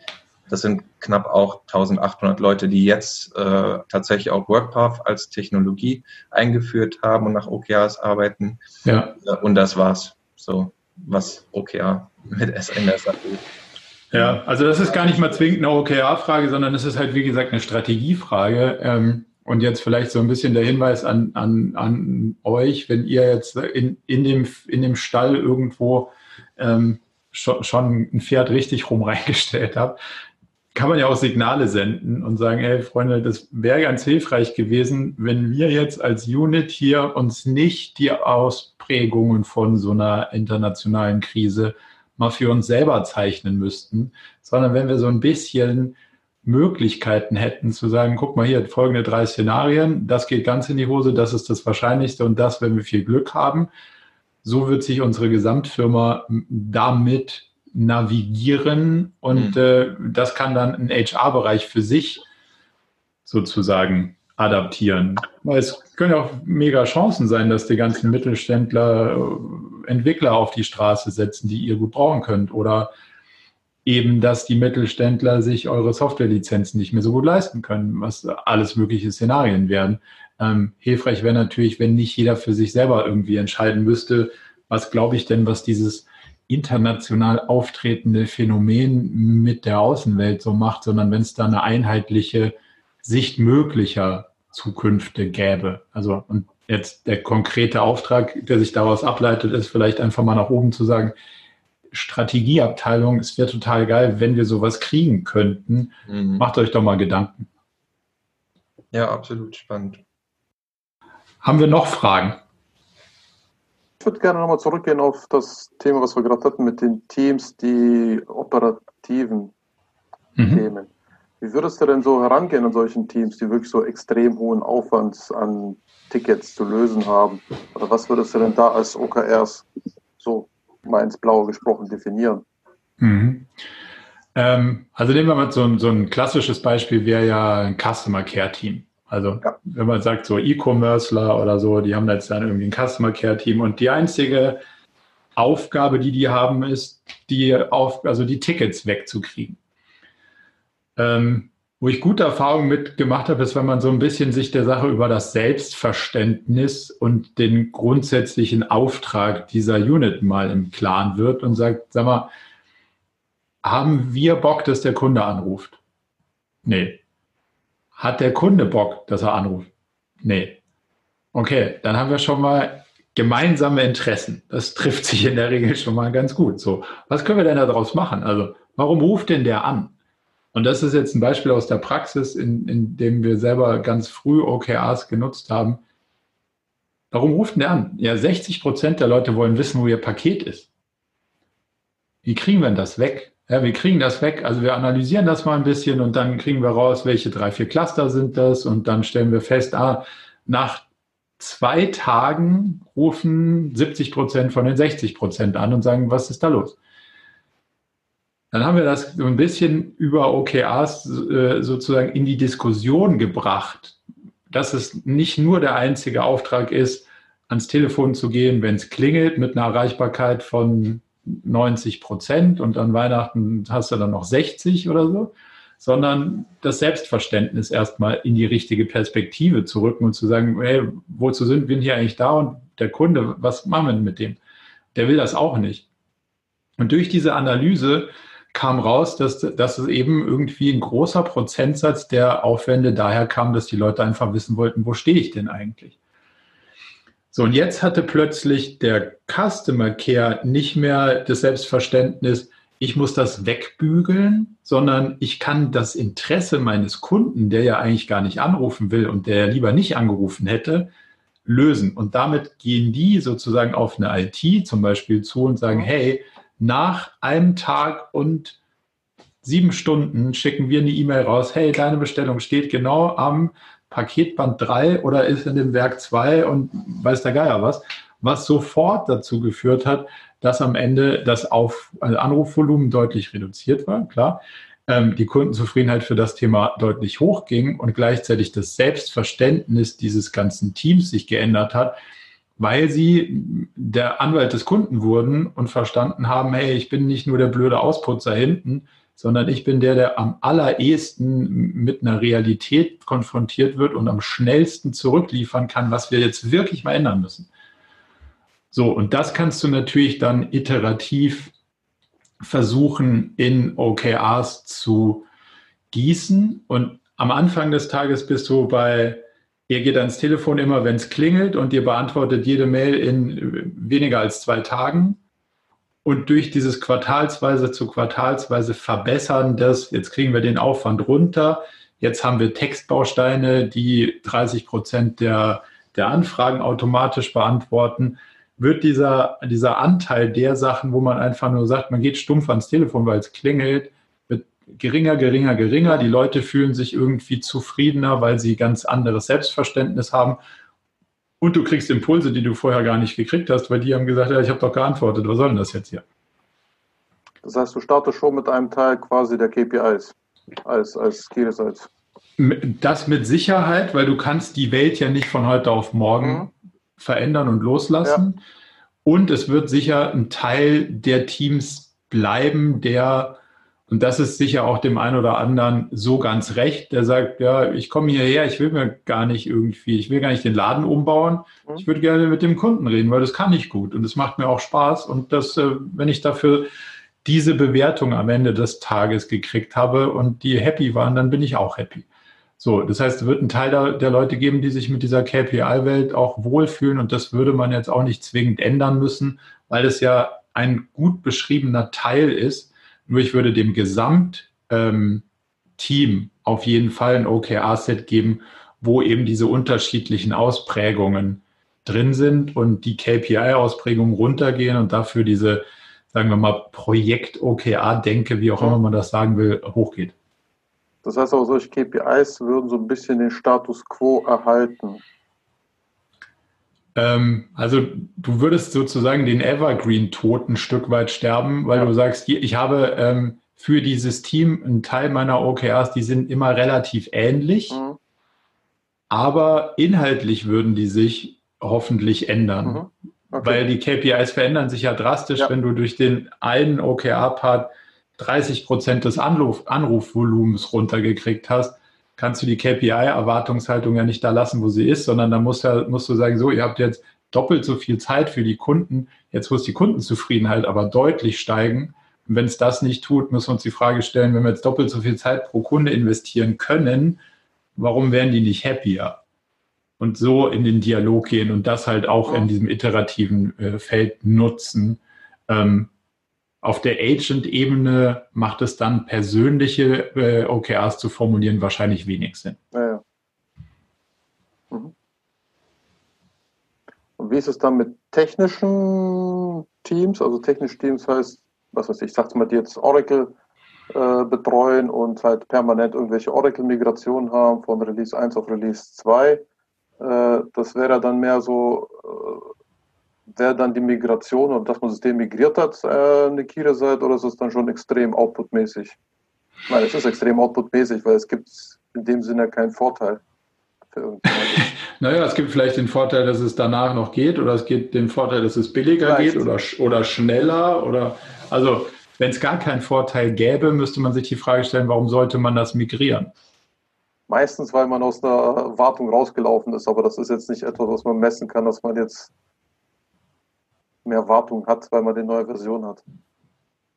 Das sind knapp auch 1800 Leute, die jetzt äh, tatsächlich auch WorkPath als Technologie eingeführt haben und nach OKRs arbeiten. Ja. Und das war's. So, was OKR mit in der SAP ja, also das ist gar nicht mal zwingend eine OKR-Frage, sondern es ist halt, wie gesagt, eine Strategiefrage. Ähm, und jetzt vielleicht so ein bisschen der Hinweis an, an, an euch, wenn ihr jetzt in, in, dem, in dem Stall irgendwo ähm, schon, schon ein Pferd richtig rum reingestellt habt, kann man ja auch Signale senden und sagen, hey Freunde, das wäre ganz hilfreich gewesen, wenn wir jetzt als Unit hier uns nicht die Ausprägungen von so einer internationalen Krise mal für uns selber zeichnen müssten, sondern wenn wir so ein bisschen Möglichkeiten hätten zu sagen, guck mal hier, folgende drei Szenarien, das geht ganz in die Hose, das ist das Wahrscheinlichste und das, wenn wir viel Glück haben. So wird sich unsere Gesamtfirma damit navigieren und mhm. äh, das kann dann ein HR-Bereich für sich sozusagen adaptieren. Weil es können ja auch mega Chancen sein, dass die ganzen Mittelständler äh, Entwickler auf die Straße setzen, die ihr gut brauchen könnt oder eben, dass die Mittelständler sich eure Softwarelizenzen nicht mehr so gut leisten können, was alles mögliche Szenarien werden. Ähm, hilfreich wäre natürlich, wenn nicht jeder für sich selber irgendwie entscheiden müsste, was glaube ich denn, was dieses international auftretende Phänomen mit der Außenwelt so macht, sondern wenn es da eine einheitliche Sicht möglicher Zukünfte gäbe. Also und jetzt der konkrete Auftrag, der sich daraus ableitet, ist vielleicht einfach mal nach oben zu sagen, Strategieabteilung, es wäre total geil, wenn wir sowas kriegen könnten. Mhm. Macht euch doch mal Gedanken. Ja, absolut spannend. Haben wir noch Fragen? Ich würde gerne nochmal zurückgehen auf das Thema, was wir gerade hatten mit den Teams, die operativen mhm. Themen. Wie würdest du denn so herangehen an solchen Teams, die wirklich so extrem hohen Aufwand an Tickets zu lösen haben? Oder was würdest du denn da als OKRs so mal ins Blaue gesprochen definieren? Mhm. Ähm, also nehmen wir mal so ein, so ein klassisches Beispiel, wäre ja ein Customer Care Team. Also ja. wenn man sagt so E-Commercer oder so, die haben jetzt dann irgendwie ein Customer Care Team und die einzige Aufgabe, die die haben, ist, die auf, also die Tickets wegzukriegen. Ähm, wo ich gute Erfahrungen mitgemacht habe, ist, wenn man so ein bisschen sich der Sache über das Selbstverständnis und den grundsätzlichen Auftrag dieser Unit mal im Klaren wird und sagt, sag mal, haben wir Bock, dass der Kunde anruft? Nee. Hat der Kunde Bock, dass er anruft? Nee. Okay, dann haben wir schon mal gemeinsame Interessen. Das trifft sich in der Regel schon mal ganz gut. So, was können wir denn daraus machen? Also, warum ruft denn der an? Und das ist jetzt ein Beispiel aus der Praxis, in, in dem wir selber ganz früh OKRs genutzt haben. Warum ruft denn der an? Ja, 60 Prozent der Leute wollen wissen, wo ihr Paket ist. Wie kriegen wir denn das weg? Ja, wir kriegen das weg. Also wir analysieren das mal ein bisschen und dann kriegen wir raus, welche drei, vier Cluster sind das und dann stellen wir fest, ah, nach zwei Tagen rufen 70 Prozent von den 60 Prozent an und sagen, was ist da los? Dann haben wir das so ein bisschen über OKRs äh, sozusagen in die Diskussion gebracht, dass es nicht nur der einzige Auftrag ist, ans Telefon zu gehen, wenn es klingelt, mit einer Erreichbarkeit von 90 Prozent und an Weihnachten hast du dann noch 60 oder so, sondern das Selbstverständnis erstmal in die richtige Perspektive zu rücken und zu sagen, hey, wozu sind wir hier eigentlich da und der Kunde, was machen wir denn mit dem? Der will das auch nicht. Und durch diese Analyse kam raus, dass, dass es eben irgendwie ein großer Prozentsatz der Aufwände daher kam, dass die Leute einfach wissen wollten, wo stehe ich denn eigentlich? So, und jetzt hatte plötzlich der Customer Care nicht mehr das Selbstverständnis, ich muss das wegbügeln, sondern ich kann das Interesse meines Kunden, der ja eigentlich gar nicht anrufen will und der lieber nicht angerufen hätte, lösen. Und damit gehen die sozusagen auf eine IT zum Beispiel zu und sagen, hey, nach einem Tag und sieben Stunden schicken wir eine E-Mail raus, hey, deine Bestellung steht genau am Paketband 3 oder ist in dem Werk 2 und weiß der Geier was, was sofort dazu geführt hat, dass am Ende das Auf also Anrufvolumen deutlich reduziert war, klar, ähm, die Kundenzufriedenheit für das Thema deutlich hochging und gleichzeitig das Selbstverständnis dieses ganzen Teams sich geändert hat, weil sie der Anwalt des Kunden wurden und verstanden haben, hey, ich bin nicht nur der blöde Ausputzer hinten, sondern ich bin der, der am allerersten mit einer Realität konfrontiert wird und am schnellsten zurückliefern kann, was wir jetzt wirklich mal ändern müssen. So, und das kannst du natürlich dann iterativ versuchen, in OKRs zu gießen. Und am Anfang des Tages bist du bei ihr geht ans Telefon immer, wenn es klingelt und ihr beantwortet jede Mail in weniger als zwei Tagen. Und durch dieses quartalsweise zu quartalsweise verbessern das, jetzt kriegen wir den Aufwand runter, jetzt haben wir Textbausteine, die 30 Prozent der, der Anfragen automatisch beantworten, wird dieser, dieser Anteil der Sachen, wo man einfach nur sagt, man geht stumpf ans Telefon, weil es klingelt, geringer, geringer, geringer. Die Leute fühlen sich irgendwie zufriedener, weil sie ganz anderes Selbstverständnis haben. Und du kriegst Impulse, die du vorher gar nicht gekriegt hast, weil die haben gesagt, ja, ich habe doch geantwortet, was soll denn das jetzt hier? Das heißt, du startest schon mit einem Teil quasi der KPIs als, als Key Results. Das mit Sicherheit, weil du kannst die Welt ja nicht von heute auf morgen mhm. verändern und loslassen. Ja. Und es wird sicher ein Teil der Teams bleiben, der und das ist sicher auch dem einen oder anderen so ganz recht, der sagt, ja, ich komme hierher, ich will mir gar nicht irgendwie, ich will gar nicht den Laden umbauen. Mhm. Ich würde gerne mit dem Kunden reden, weil das kann ich gut und es macht mir auch Spaß. Und das, äh, wenn ich dafür diese Bewertung am Ende des Tages gekriegt habe und die happy waren, dann bin ich auch happy. So, das heißt, es wird einen Teil der, der Leute geben, die sich mit dieser KPI-Welt auch wohlfühlen und das würde man jetzt auch nicht zwingend ändern müssen, weil es ja ein gut beschriebener Teil ist nur ich würde dem Gesamtteam ähm, auf jeden Fall ein OKR-Set geben, wo eben diese unterschiedlichen Ausprägungen drin sind und die KPI-Ausprägungen runtergehen und dafür diese, sagen wir mal, Projekt-OKR-Denke, wie auch immer man das sagen will, hochgeht. Das heißt auch, solche KPIs würden so ein bisschen den Status quo erhalten. Ähm, also du würdest sozusagen den Evergreen-Tod ein Stück weit sterben, weil ja. du sagst, ich habe ähm, für dieses Team einen Teil meiner OKRs, die sind immer relativ ähnlich, mhm. aber inhaltlich würden die sich hoffentlich ändern. Mhm. Okay. Weil die KPIs verändern sich ja drastisch, ja. wenn du durch den einen OKR-Part 30 Prozent des Anruf Anrufvolumens runtergekriegt hast kannst du die KPI-Erwartungshaltung ja nicht da lassen, wo sie ist, sondern da musst, ja, musst du sagen, so, ihr habt jetzt doppelt so viel Zeit für die Kunden, jetzt muss die Kundenzufriedenheit aber deutlich steigen. Und wenn es das nicht tut, müssen wir uns die Frage stellen, wenn wir jetzt doppelt so viel Zeit pro Kunde investieren können, warum wären die nicht happier? Und so in den Dialog gehen und das halt auch in diesem iterativen äh, Feld nutzen. Ähm, auf der Agent-Ebene macht es dann persönliche äh, OKRs zu formulieren wahrscheinlich wenig Sinn. Ja, ja. Mhm. Und wie ist es dann mit technischen Teams? Also technische Teams heißt, was weiß ich, sag's mal, die jetzt Oracle äh, betreuen und halt permanent irgendwelche Oracle-Migrationen haben von Release 1 auf Release 2. Äh, das wäre dann mehr so wäre dann die Migration und dass man System migriert hat, äh, eine Kira-Seite oder ist es dann schon extrem outputmäßig? Nein, es ist extrem outputmäßig, weil es gibt in dem Sinne keinen Vorteil. (laughs) naja, es gibt vielleicht den Vorteil, dass es danach noch geht oder es gibt den Vorteil, dass es billiger vielleicht. geht oder, oder schneller oder also wenn es gar keinen Vorteil gäbe, müsste man sich die Frage stellen, warum sollte man das migrieren? Meistens, weil man aus einer Wartung rausgelaufen ist, aber das ist jetzt nicht etwas, was man messen kann, dass man jetzt mehr Wartung hat, weil man die neue Version hat.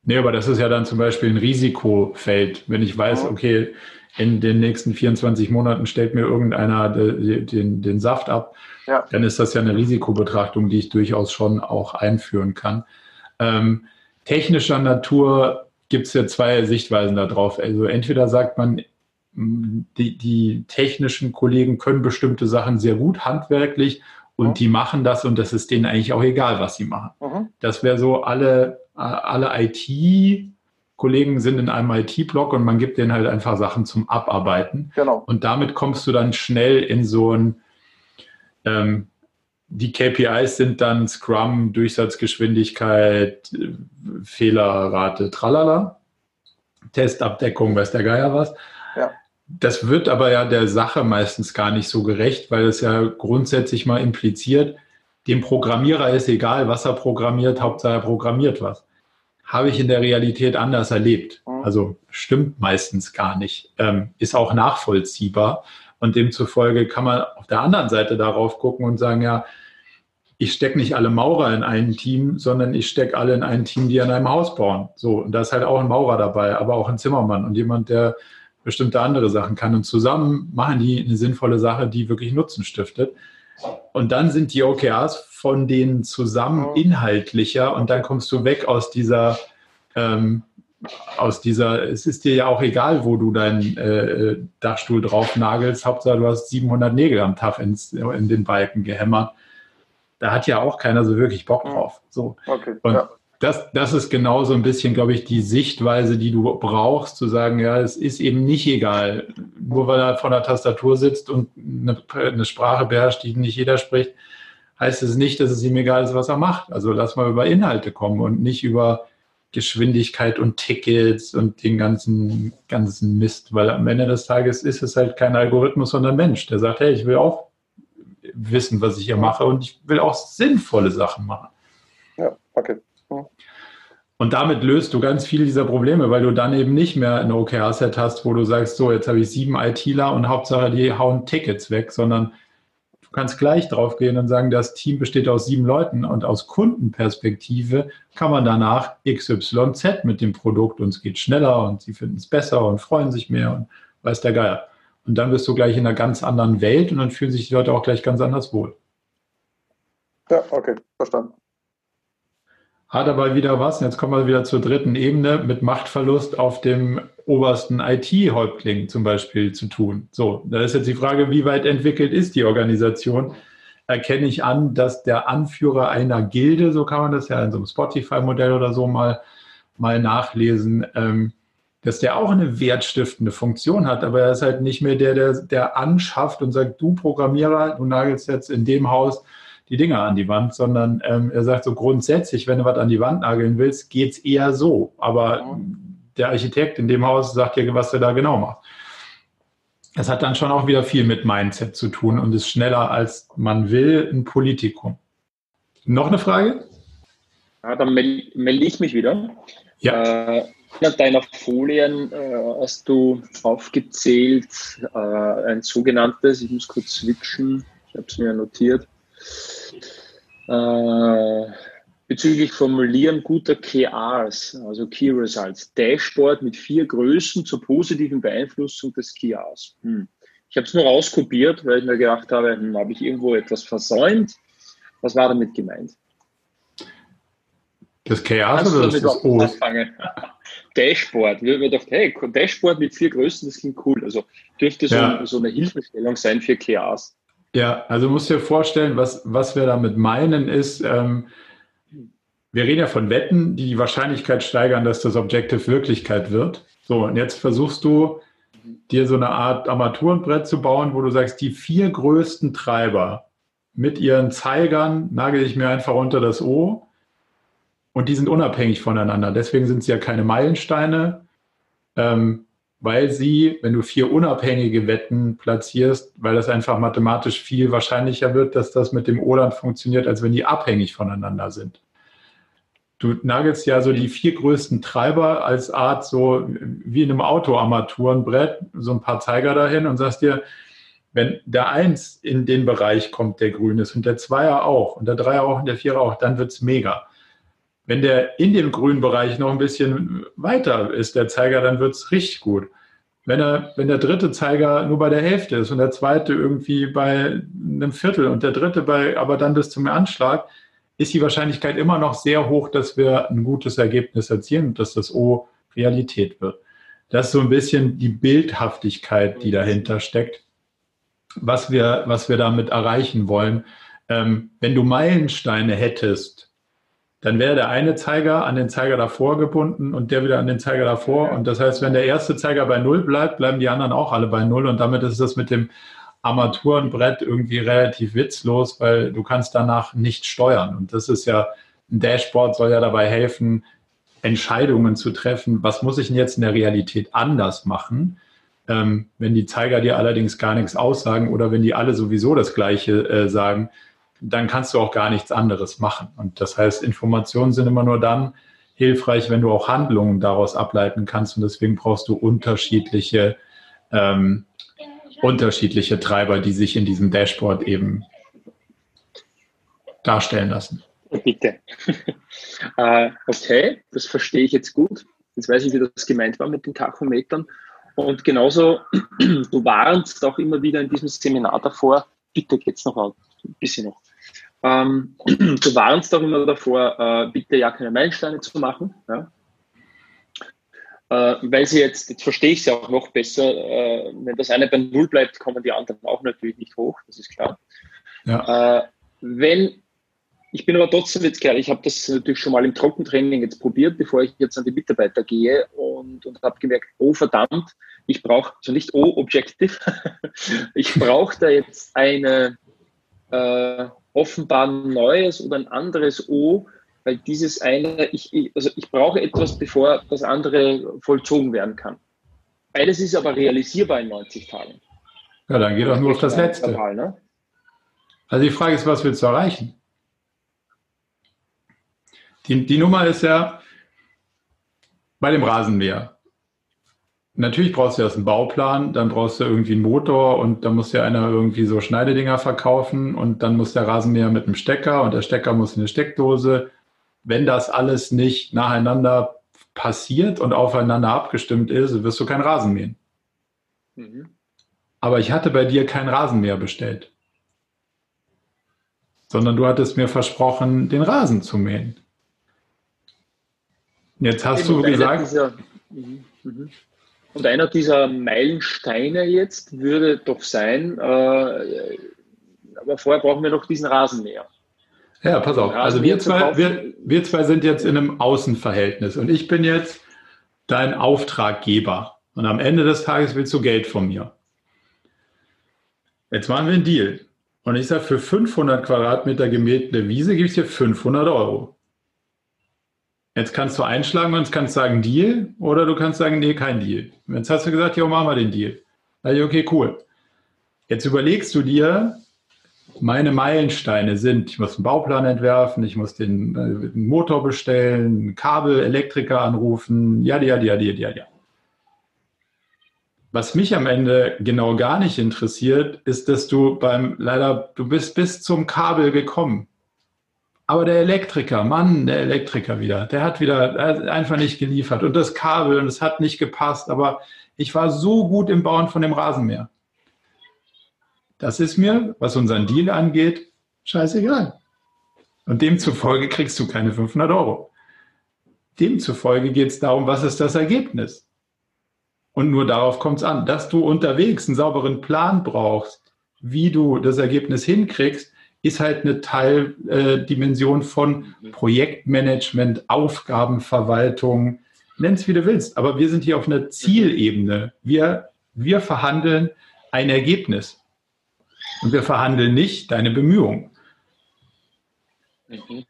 Nee, aber das ist ja dann zum Beispiel ein Risikofeld. Wenn ich weiß, okay, in den nächsten 24 Monaten stellt mir irgendeiner den, den, den Saft ab, ja. dann ist das ja eine Risikobetrachtung, die ich durchaus schon auch einführen kann. Ähm, technischer Natur gibt es ja zwei Sichtweisen darauf. Also entweder sagt man, die, die technischen Kollegen können bestimmte Sachen sehr gut handwerklich und mhm. die machen das und das ist denen eigentlich auch egal, was sie machen. Mhm. Das wäre so, alle, alle IT-Kollegen sind in einem IT-Block und man gibt denen halt einfach Sachen zum Abarbeiten. Genau. Und damit kommst du dann schnell in so ein, ähm, die KPIs sind dann Scrum, Durchsatzgeschwindigkeit, Fehlerrate, tralala, Testabdeckung, weiß der Geier was. Ja. Das wird aber ja der Sache meistens gar nicht so gerecht, weil es ja grundsätzlich mal impliziert, dem Programmierer ist egal, was er programmiert, Hauptsache er programmiert was. Habe ich in der Realität anders erlebt. Mhm. Also stimmt meistens gar nicht. Ähm, ist auch nachvollziehbar. Und demzufolge kann man auf der anderen Seite darauf gucken und sagen, ja, ich stecke nicht alle Maurer in ein Team, sondern ich stecke alle in ein Team, die an einem Haus bauen. So, und da ist halt auch ein Maurer dabei, aber auch ein Zimmermann und jemand, der bestimmte andere Sachen kann. Und zusammen machen die eine sinnvolle Sache, die wirklich Nutzen stiftet. Und dann sind die OKRs von denen zusammen inhaltlicher und dann kommst du weg aus dieser, ähm, aus dieser, es ist dir ja auch egal, wo du deinen äh, Dachstuhl drauf nagelst. Hauptsache, du hast 700 Nägel am Tag ins, in den Balken gehämmert. Da hat ja auch keiner so wirklich Bock drauf. So. Okay, und ja das, das ist genau so ein bisschen, glaube ich, die Sichtweise, die du brauchst, zu sagen, ja, es ist eben nicht egal. Nur weil er vor der Tastatur sitzt und eine, eine Sprache beherrscht, die nicht jeder spricht, heißt es nicht, dass es ihm egal ist, was er macht. Also lass mal über Inhalte kommen und nicht über Geschwindigkeit und Tickets und den ganzen, ganzen Mist, weil am Ende des Tages ist es halt kein Algorithmus, sondern Mensch, der sagt, hey, ich will auch wissen, was ich hier mache und ich will auch sinnvolle Sachen machen. Ja, okay. Und damit löst du ganz viele dieser Probleme, weil du dann eben nicht mehr ein OKR-Set hast, wo du sagst, so, jetzt habe ich sieben ITler und Hauptsache die hauen Tickets weg, sondern du kannst gleich drauf gehen und sagen, das Team besteht aus sieben Leuten und aus Kundenperspektive kann man danach XYZ mit dem Produkt und es geht schneller und sie finden es besser und freuen sich mehr und weiß der Geier. Und dann bist du gleich in einer ganz anderen Welt und dann fühlen sich die Leute auch gleich ganz anders wohl. Ja, okay, verstanden hat aber wieder was, jetzt kommen wir wieder zur dritten Ebene, mit Machtverlust auf dem obersten IT-Häuptling zum Beispiel zu tun. So, da ist jetzt die Frage, wie weit entwickelt ist die Organisation? Erkenne ich an, dass der Anführer einer Gilde, so kann man das ja in so einem Spotify-Modell oder so mal, mal nachlesen, ähm, dass der auch eine wertstiftende Funktion hat, aber er ist halt nicht mehr der, der, der anschafft und sagt, du Programmierer, du nagelst jetzt in dem Haus die Dinger an die Wand, sondern ähm, er sagt so grundsätzlich, wenn du was an die Wand nageln willst, geht es eher so. Aber ja. der Architekt in dem Haus sagt dir, was er da genau macht. Das hat dann schon auch wieder viel mit Mindset zu tun und ist schneller als man will ein Politikum. Noch eine Frage? Ja, dann melde meld ich mich wieder. Ja. Äh, in deiner Folien äh, hast du aufgezählt äh, ein sogenanntes, ich muss kurz switchen, ich habe es mir notiert, äh, bezüglich Formulieren guter KRs, also Key Results, Dashboard mit vier Größen zur positiven Beeinflussung des KRs. Hm. Ich habe es nur rauskopiert, weil ich mir gedacht habe, hm, habe ich irgendwo etwas versäumt? Was war damit gemeint? Das KRs oder das, das O? (laughs) Dashboard. Wir haben gedacht, hey, Dashboard mit vier Größen, das klingt cool. Also dürfte so, ja. so eine Hilfestellung sein für KRs. Ja, also musst dir vorstellen, was, was wir damit meinen ist, ähm, wir reden ja von Wetten, die die Wahrscheinlichkeit steigern, dass das Objective Wirklichkeit wird. So, und jetzt versuchst du, dir so eine Art Armaturenbrett zu bauen, wo du sagst, die vier größten Treiber mit ihren Zeigern nagel ich mir einfach unter das O und die sind unabhängig voneinander. Deswegen sind sie ja keine Meilensteine. Ähm, weil sie, wenn du vier unabhängige Wetten platzierst, weil das einfach mathematisch viel wahrscheinlicher wird, dass das mit dem Oland funktioniert, als wenn die abhängig voneinander sind. Du nagelst ja so die vier größten Treiber als Art so wie in einem Autoarmaturenbrett, so ein paar Zeiger dahin und sagst dir, wenn der Eins in den Bereich kommt, der grün ist und der Zweier auch und der Dreier auch und der Vierer auch, dann wird's mega. Wenn der in dem grünen Bereich noch ein bisschen weiter ist, der Zeiger, dann wird es richtig gut. Wenn, er, wenn der dritte Zeiger nur bei der Hälfte ist und der zweite irgendwie bei einem Viertel und der dritte bei, aber dann bis zum Anschlag, ist die Wahrscheinlichkeit immer noch sehr hoch, dass wir ein gutes Ergebnis erzielen und dass das O Realität wird. Das ist so ein bisschen die Bildhaftigkeit, die dahinter steckt, was wir, was wir damit erreichen wollen. Ähm, wenn du Meilensteine hättest, dann wäre der eine Zeiger an den Zeiger davor gebunden und der wieder an den Zeiger davor. Und das heißt, wenn der erste Zeiger bei Null bleibt, bleiben die anderen auch alle bei Null. Und damit ist das mit dem Armaturenbrett irgendwie relativ witzlos, weil du kannst danach nicht steuern. Und das ist ja, ein Dashboard soll ja dabei helfen, Entscheidungen zu treffen. Was muss ich denn jetzt in der Realität anders machen? Ähm, wenn die Zeiger dir allerdings gar nichts aussagen oder wenn die alle sowieso das Gleiche äh, sagen, dann kannst du auch gar nichts anderes machen. Und das heißt, Informationen sind immer nur dann hilfreich, wenn du auch Handlungen daraus ableiten kannst. Und deswegen brauchst du unterschiedliche, ähm, unterschiedliche Treiber, die sich in diesem Dashboard eben darstellen lassen. Bitte. uh, (laughs) okay, das verstehe ich jetzt gut. Jetzt weiß ich, wie das gemeint war mit den Tachometern. Und genauso, (clears throat) du warnst auch immer wieder in diesem Seminar davor, bitte geht's noch ein bisschen noch. Ähm, du warnst auch immer davor, äh, bitte ja keine Meilensteine zu machen. Ja? Äh, weil sie jetzt, jetzt verstehe ich sie auch noch besser, äh, wenn das eine bei Null bleibt, kommen die anderen auch natürlich nicht hoch, das ist klar. Ja. Äh, wenn, ich bin aber trotzdem jetzt klar, ich habe das natürlich schon mal im Trockentraining jetzt probiert, bevor ich jetzt an die Mitarbeiter gehe und, und habe gemerkt, oh verdammt, ich brauche, also nicht oh Objective, (laughs) ich brauche da jetzt eine äh, offenbar neues oder ein anderes O, weil dieses eine, ich, also ich brauche etwas, bevor das andere vollzogen werden kann. Beides ist aber realisierbar in 90 Tagen. Ja, dann geht auch nur auf das Letzte. Total, ne? Also die Frage ist, was willst du erreichen? Die, die Nummer ist ja bei dem Rasenmäher. Natürlich brauchst du erst einen Bauplan, dann brauchst du irgendwie einen Motor und dann muss ja einer irgendwie so Schneidedinger verkaufen und dann muss der Rasenmäher mit einem Stecker und der Stecker muss in eine Steckdose wenn das alles nicht nacheinander passiert und aufeinander abgestimmt ist, wirst du kein Rasen mähen. Mhm. Aber ich hatte bei dir kein Rasenmäher bestellt. Sondern du hattest mir versprochen, den Rasen zu mähen. Jetzt hast und du gesagt. Mhm, mhm. Und einer dieser Meilensteine jetzt würde doch sein, äh, aber vorher brauchen wir noch diesen Rasenmäher. Ja, pass auf. Also wir zwei, wir, wir zwei sind jetzt in einem Außenverhältnis und ich bin jetzt dein Auftraggeber. Und am Ende des Tages willst du Geld von mir. Jetzt machen wir einen Deal. Und ich sage, für 500 Quadratmeter gemähte Wiese gebe ich dir 500 Euro. Jetzt kannst du einschlagen und kannst sagen Deal oder du kannst sagen, nee, kein Deal. Jetzt hast du gesagt, ja, machen wir den Deal. okay, cool. Jetzt überlegst du dir, meine Meilensteine sind, ich muss einen Bauplan entwerfen, ich muss den, äh, den Motor bestellen, Kabel, Elektriker anrufen, ja, ja, ja, ja, ja, ja. Was mich am Ende genau gar nicht interessiert, ist, dass du beim, leider, du bist bis zum Kabel gekommen. Aber der Elektriker, Mann, der Elektriker wieder, der hat wieder einfach nicht geliefert und das Kabel und es hat nicht gepasst, aber ich war so gut im Bauen von dem Rasenmäher. Das ist mir, was unseren Deal angeht, scheißegal. Und demzufolge kriegst du keine 500 Euro. Demzufolge geht es darum, was ist das Ergebnis? Und nur darauf kommt es an, dass du unterwegs einen sauberen Plan brauchst, wie du das Ergebnis hinkriegst, ist halt eine Teildimension von Projektmanagement, Aufgabenverwaltung, nenn es wie du willst. Aber wir sind hier auf einer Zielebene. Wir, wir verhandeln ein Ergebnis. Und wir verhandeln nicht deine Bemühungen. Mhm.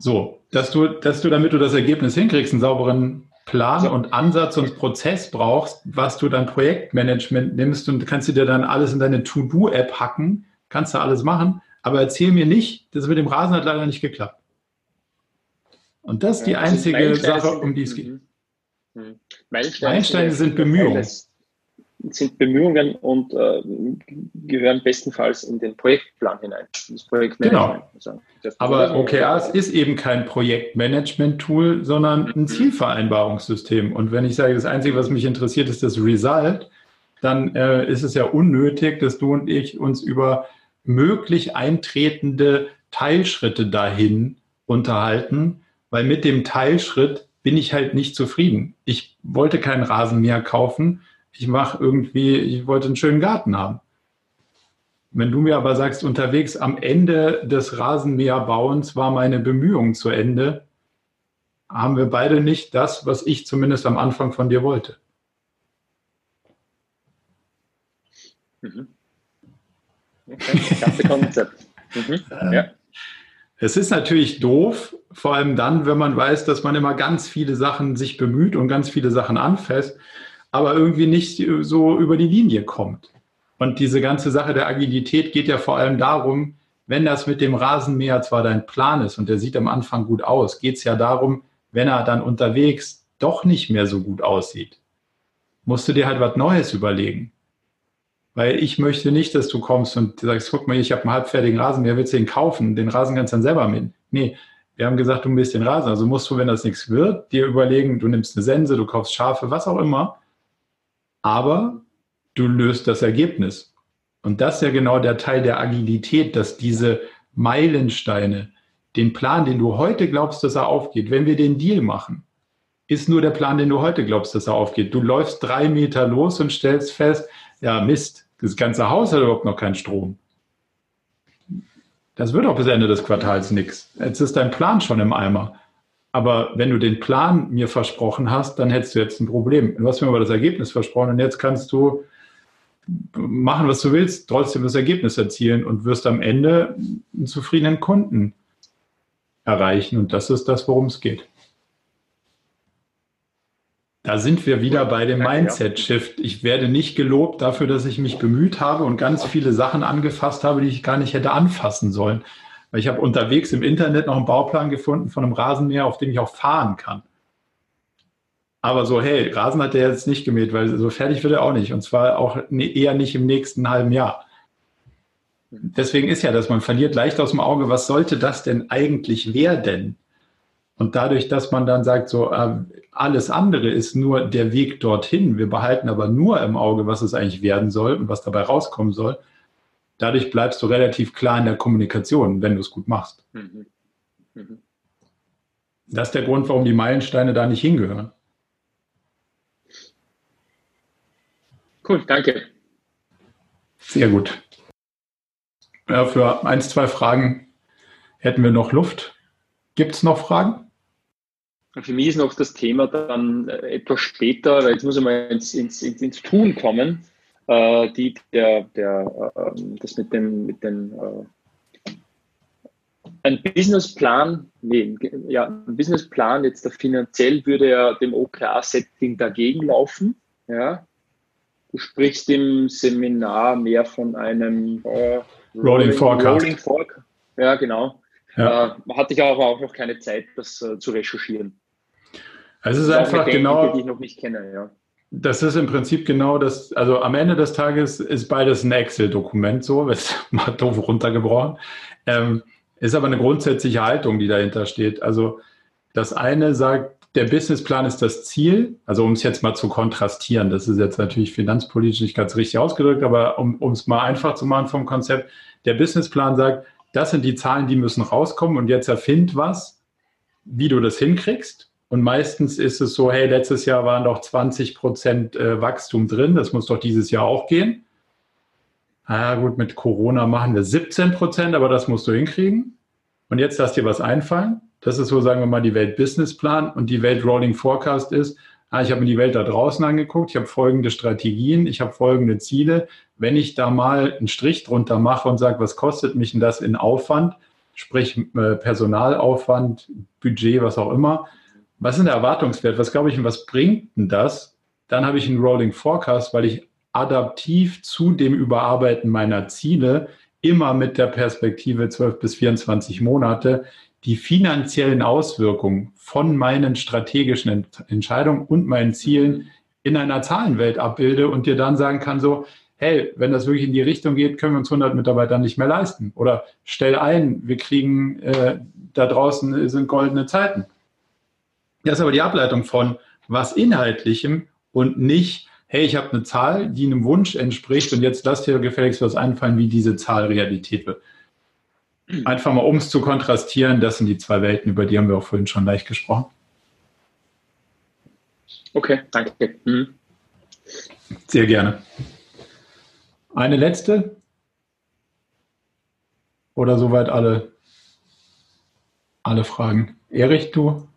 So, dass du, dass du, damit du das Ergebnis hinkriegst, einen sauberen Plan und Ansatz und Prozess brauchst, was du dann Projektmanagement nimmst und kannst du dir dann alles in deine To-Do-App hacken, kannst du alles machen, aber erzähl mir nicht, das mit dem Rasen hat leider nicht geklappt. Und das ist die einzige Sache, um die es geht. Mhm. Meilensteine sind Bemühungen sind Bemühungen und äh, gehören bestenfalls in den Projektplan hinein. Das Projektmanagement. Genau. Also, Aber OKRs ist eben kein Projektmanagement-Tool, sondern ein Zielvereinbarungssystem. Und wenn ich sage, das Einzige, was mich interessiert, ist das Result, dann äh, ist es ja unnötig, dass du und ich uns über möglich eintretende Teilschritte dahin unterhalten, weil mit dem Teilschritt bin ich halt nicht zufrieden. Ich wollte keinen Rasenmäher kaufen, ich mache irgendwie, ich wollte einen schönen Garten haben. Wenn du mir aber sagst, unterwegs am Ende des Rasenmäherbauens war meine Bemühung zu Ende, haben wir beide nicht das, was ich zumindest am Anfang von dir wollte. Mhm. Okay, das Konzept. Mhm. Ja. Es ist natürlich doof, vor allem dann, wenn man weiß, dass man immer ganz viele Sachen sich bemüht und ganz viele Sachen anfasst aber irgendwie nicht so über die Linie kommt. Und diese ganze Sache der Agilität geht ja vor allem darum, wenn das mit dem Rasenmäher zwar dein Plan ist und der sieht am Anfang gut aus, geht es ja darum, wenn er dann unterwegs doch nicht mehr so gut aussieht, musst du dir halt was Neues überlegen. Weil ich möchte nicht, dass du kommst und sagst, guck mal, ich habe einen halbfertigen Rasenmäher, willst du den kaufen? Den Rasen kannst du dann selber mit. Nee, wir haben gesagt, du misst den Rasen. Also musst du, wenn das nichts wird, dir überlegen, du nimmst eine Sense, du kaufst Schafe, was auch immer aber du löst das Ergebnis. Und das ist ja genau der Teil der Agilität, dass diese Meilensteine, den Plan, den du heute glaubst, dass er aufgeht, wenn wir den Deal machen, ist nur der Plan, den du heute glaubst, dass er aufgeht. Du läufst drei Meter los und stellst fest, ja Mist, das ganze Haus hat überhaupt noch keinen Strom. Das wird auch bis Ende des Quartals nichts. Jetzt ist dein Plan schon im Eimer. Aber wenn du den Plan mir versprochen hast, dann hättest du jetzt ein Problem. Du hast mir aber das Ergebnis versprochen und jetzt kannst du machen, was du willst, trotzdem das Ergebnis erzielen und wirst am Ende einen zufriedenen Kunden erreichen. Und das ist das, worum es geht. Da sind wir wieder bei dem Mindset-Shift. Ich werde nicht gelobt dafür, dass ich mich bemüht habe und ganz viele Sachen angefasst habe, die ich gar nicht hätte anfassen sollen. Weil ich habe unterwegs im Internet noch einen Bauplan gefunden von einem Rasenmäher, auf dem ich auch fahren kann. Aber so, hey, Rasen hat der jetzt nicht gemäht, weil so fertig wird er auch nicht. Und zwar auch eher nicht im nächsten halben Jahr. Deswegen ist ja, dass man verliert leicht aus dem Auge, was sollte das denn eigentlich werden? Und dadurch, dass man dann sagt, so äh, alles andere ist nur der Weg dorthin, wir behalten aber nur im Auge, was es eigentlich werden soll und was dabei rauskommen soll, dadurch bleibst du relativ klar in der Kommunikation, wenn du es gut machst. Mhm. Mhm. Das ist der Grund, warum die Meilensteine da nicht hingehören. Cool, danke. Sehr gut. Ja, für ein, zwei Fragen hätten wir noch Luft. Gibt es noch Fragen? Für mich ist noch das Thema dann äh, etwas später, weil jetzt muss ich mal ins, ins, ins, Tun kommen äh, die, der, der, äh, das mit dem, mit dem äh, ein Businessplan, nee, ja, ein Businessplan jetzt der finanziell würde ja dem OKR-Setting dagegen laufen. Ja. Du sprichst im Seminar mehr von einem äh, Rolling, Rolling Forecast. Rolling Forecast. Ja, genau. Ja. Äh, hatte ich aber auch noch keine Zeit, das äh, zu recherchieren. Es ist das einfach genau. Die ich noch nicht kenne, ja. Das ist im Prinzip genau das, also am Ende des Tages ist beides ein Excel-Dokument, so, (laughs) ist mal doof runtergebrochen. Ähm, ist aber eine grundsätzliche Haltung, die dahinter steht. Also das eine sagt, der Businessplan ist das Ziel, also um es jetzt mal zu kontrastieren, das ist jetzt natürlich finanzpolitisch nicht ganz richtig ausgedrückt, aber um es mal einfach zu machen vom Konzept, der Businessplan sagt, das sind die Zahlen, die müssen rauskommen und jetzt erfind was, wie du das hinkriegst und meistens ist es so, hey, letztes Jahr waren doch 20 Prozent äh, Wachstum drin, das muss doch dieses Jahr auch gehen. Ah gut, mit Corona machen wir 17 Prozent, aber das musst du hinkriegen. Und jetzt lass dir was einfallen. Das ist so, sagen wir mal, die Welt-Business-Plan und die Welt-Rolling Forecast ist, ah, ich habe mir die Welt da draußen angeguckt, ich habe folgende Strategien, ich habe folgende Ziele. Wenn ich da mal einen Strich drunter mache und sage, was kostet mich denn das in Aufwand, sprich äh, Personalaufwand, Budget, was auch immer, was ist der Erwartungswert? Was glaube ich und was bringt denn das? Dann habe ich einen Rolling Forecast, weil ich adaptiv zu dem Überarbeiten meiner Ziele immer mit der Perspektive 12 bis 24 Monate die finanziellen Auswirkungen von meinen strategischen Entscheidungen und meinen Zielen in einer Zahlenwelt abbilde und dir dann sagen kann, so, hey, wenn das wirklich in die Richtung geht, können wir uns 100 Mitarbeiter nicht mehr leisten. Oder stell ein, wir kriegen, äh, da draußen sind goldene Zeiten. Das ist aber die Ableitung von was Inhaltlichem und nicht, hey, ich habe eine Zahl, die einem Wunsch entspricht und jetzt lass dir gefälligst was einfallen, wie diese Zahl Realität wird. Einfach mal, um es zu kontrastieren, das sind die zwei Welten, über die haben wir auch vorhin schon leicht gesprochen. Okay, danke. Mhm. Sehr gerne. Eine letzte? Oder soweit alle, alle Fragen? Erich, du?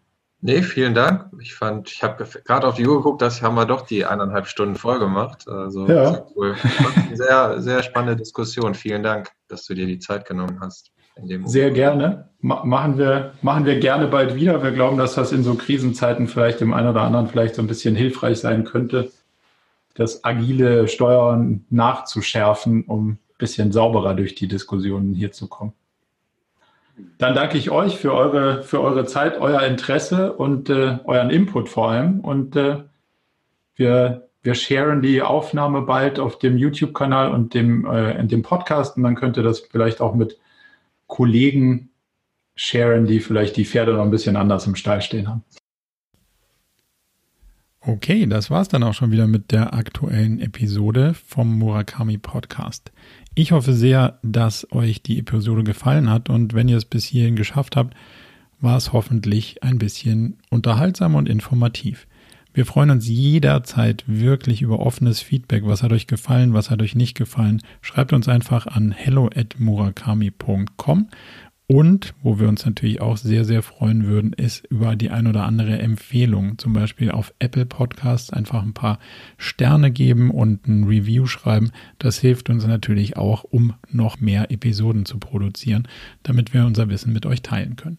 Nee, vielen Dank. Ich fand, ich habe gerade auf die Uhr geguckt, dass haben wir doch die eineinhalb Stunden voll gemacht. Also ja. sehr cool. Sehr, sehr spannende Diskussion. Vielen Dank, dass du dir die Zeit genommen hast. sehr gerne. machen, wir, machen wir gerne bald wieder. Wir glauben, dass das in so Krisenzeiten vielleicht dem einen oder anderen vielleicht so ein bisschen hilfreich sein könnte, das agile Steuern nachzuschärfen, um ein bisschen sauberer durch die Diskussionen hier zu kommen. Dann danke ich euch für eure, für eure Zeit, euer Interesse und äh, euren Input vor allem. Und äh, wir, wir sharen die Aufnahme bald auf dem YouTube-Kanal und dem, äh, in dem Podcast. Und dann könnt ihr das vielleicht auch mit Kollegen sharen, die vielleicht die Pferde noch ein bisschen anders im Stall stehen haben. Okay, das war's dann auch schon wieder mit der aktuellen Episode vom Murakami Podcast. Ich hoffe sehr, dass euch die Episode gefallen hat und wenn ihr es bis hierhin geschafft habt, war es hoffentlich ein bisschen unterhaltsam und informativ. Wir freuen uns jederzeit wirklich über offenes Feedback. Was hat euch gefallen? Was hat euch nicht gefallen? Schreibt uns einfach an hello at murakami.com und wo wir uns natürlich auch sehr, sehr freuen würden, ist über die ein oder andere Empfehlung. Zum Beispiel auf Apple Podcasts einfach ein paar Sterne geben und ein Review schreiben. Das hilft uns natürlich auch, um noch mehr Episoden zu produzieren, damit wir unser Wissen mit euch teilen können.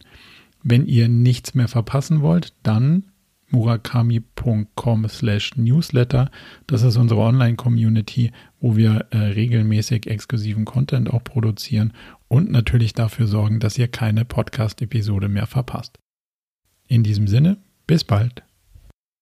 Wenn ihr nichts mehr verpassen wollt, dann murakami.com slash newsletter. Das ist unsere Online-Community, wo wir äh, regelmäßig exklusiven Content auch produzieren und natürlich dafür sorgen, dass ihr keine Podcast-Episode mehr verpasst. In diesem Sinne, bis bald.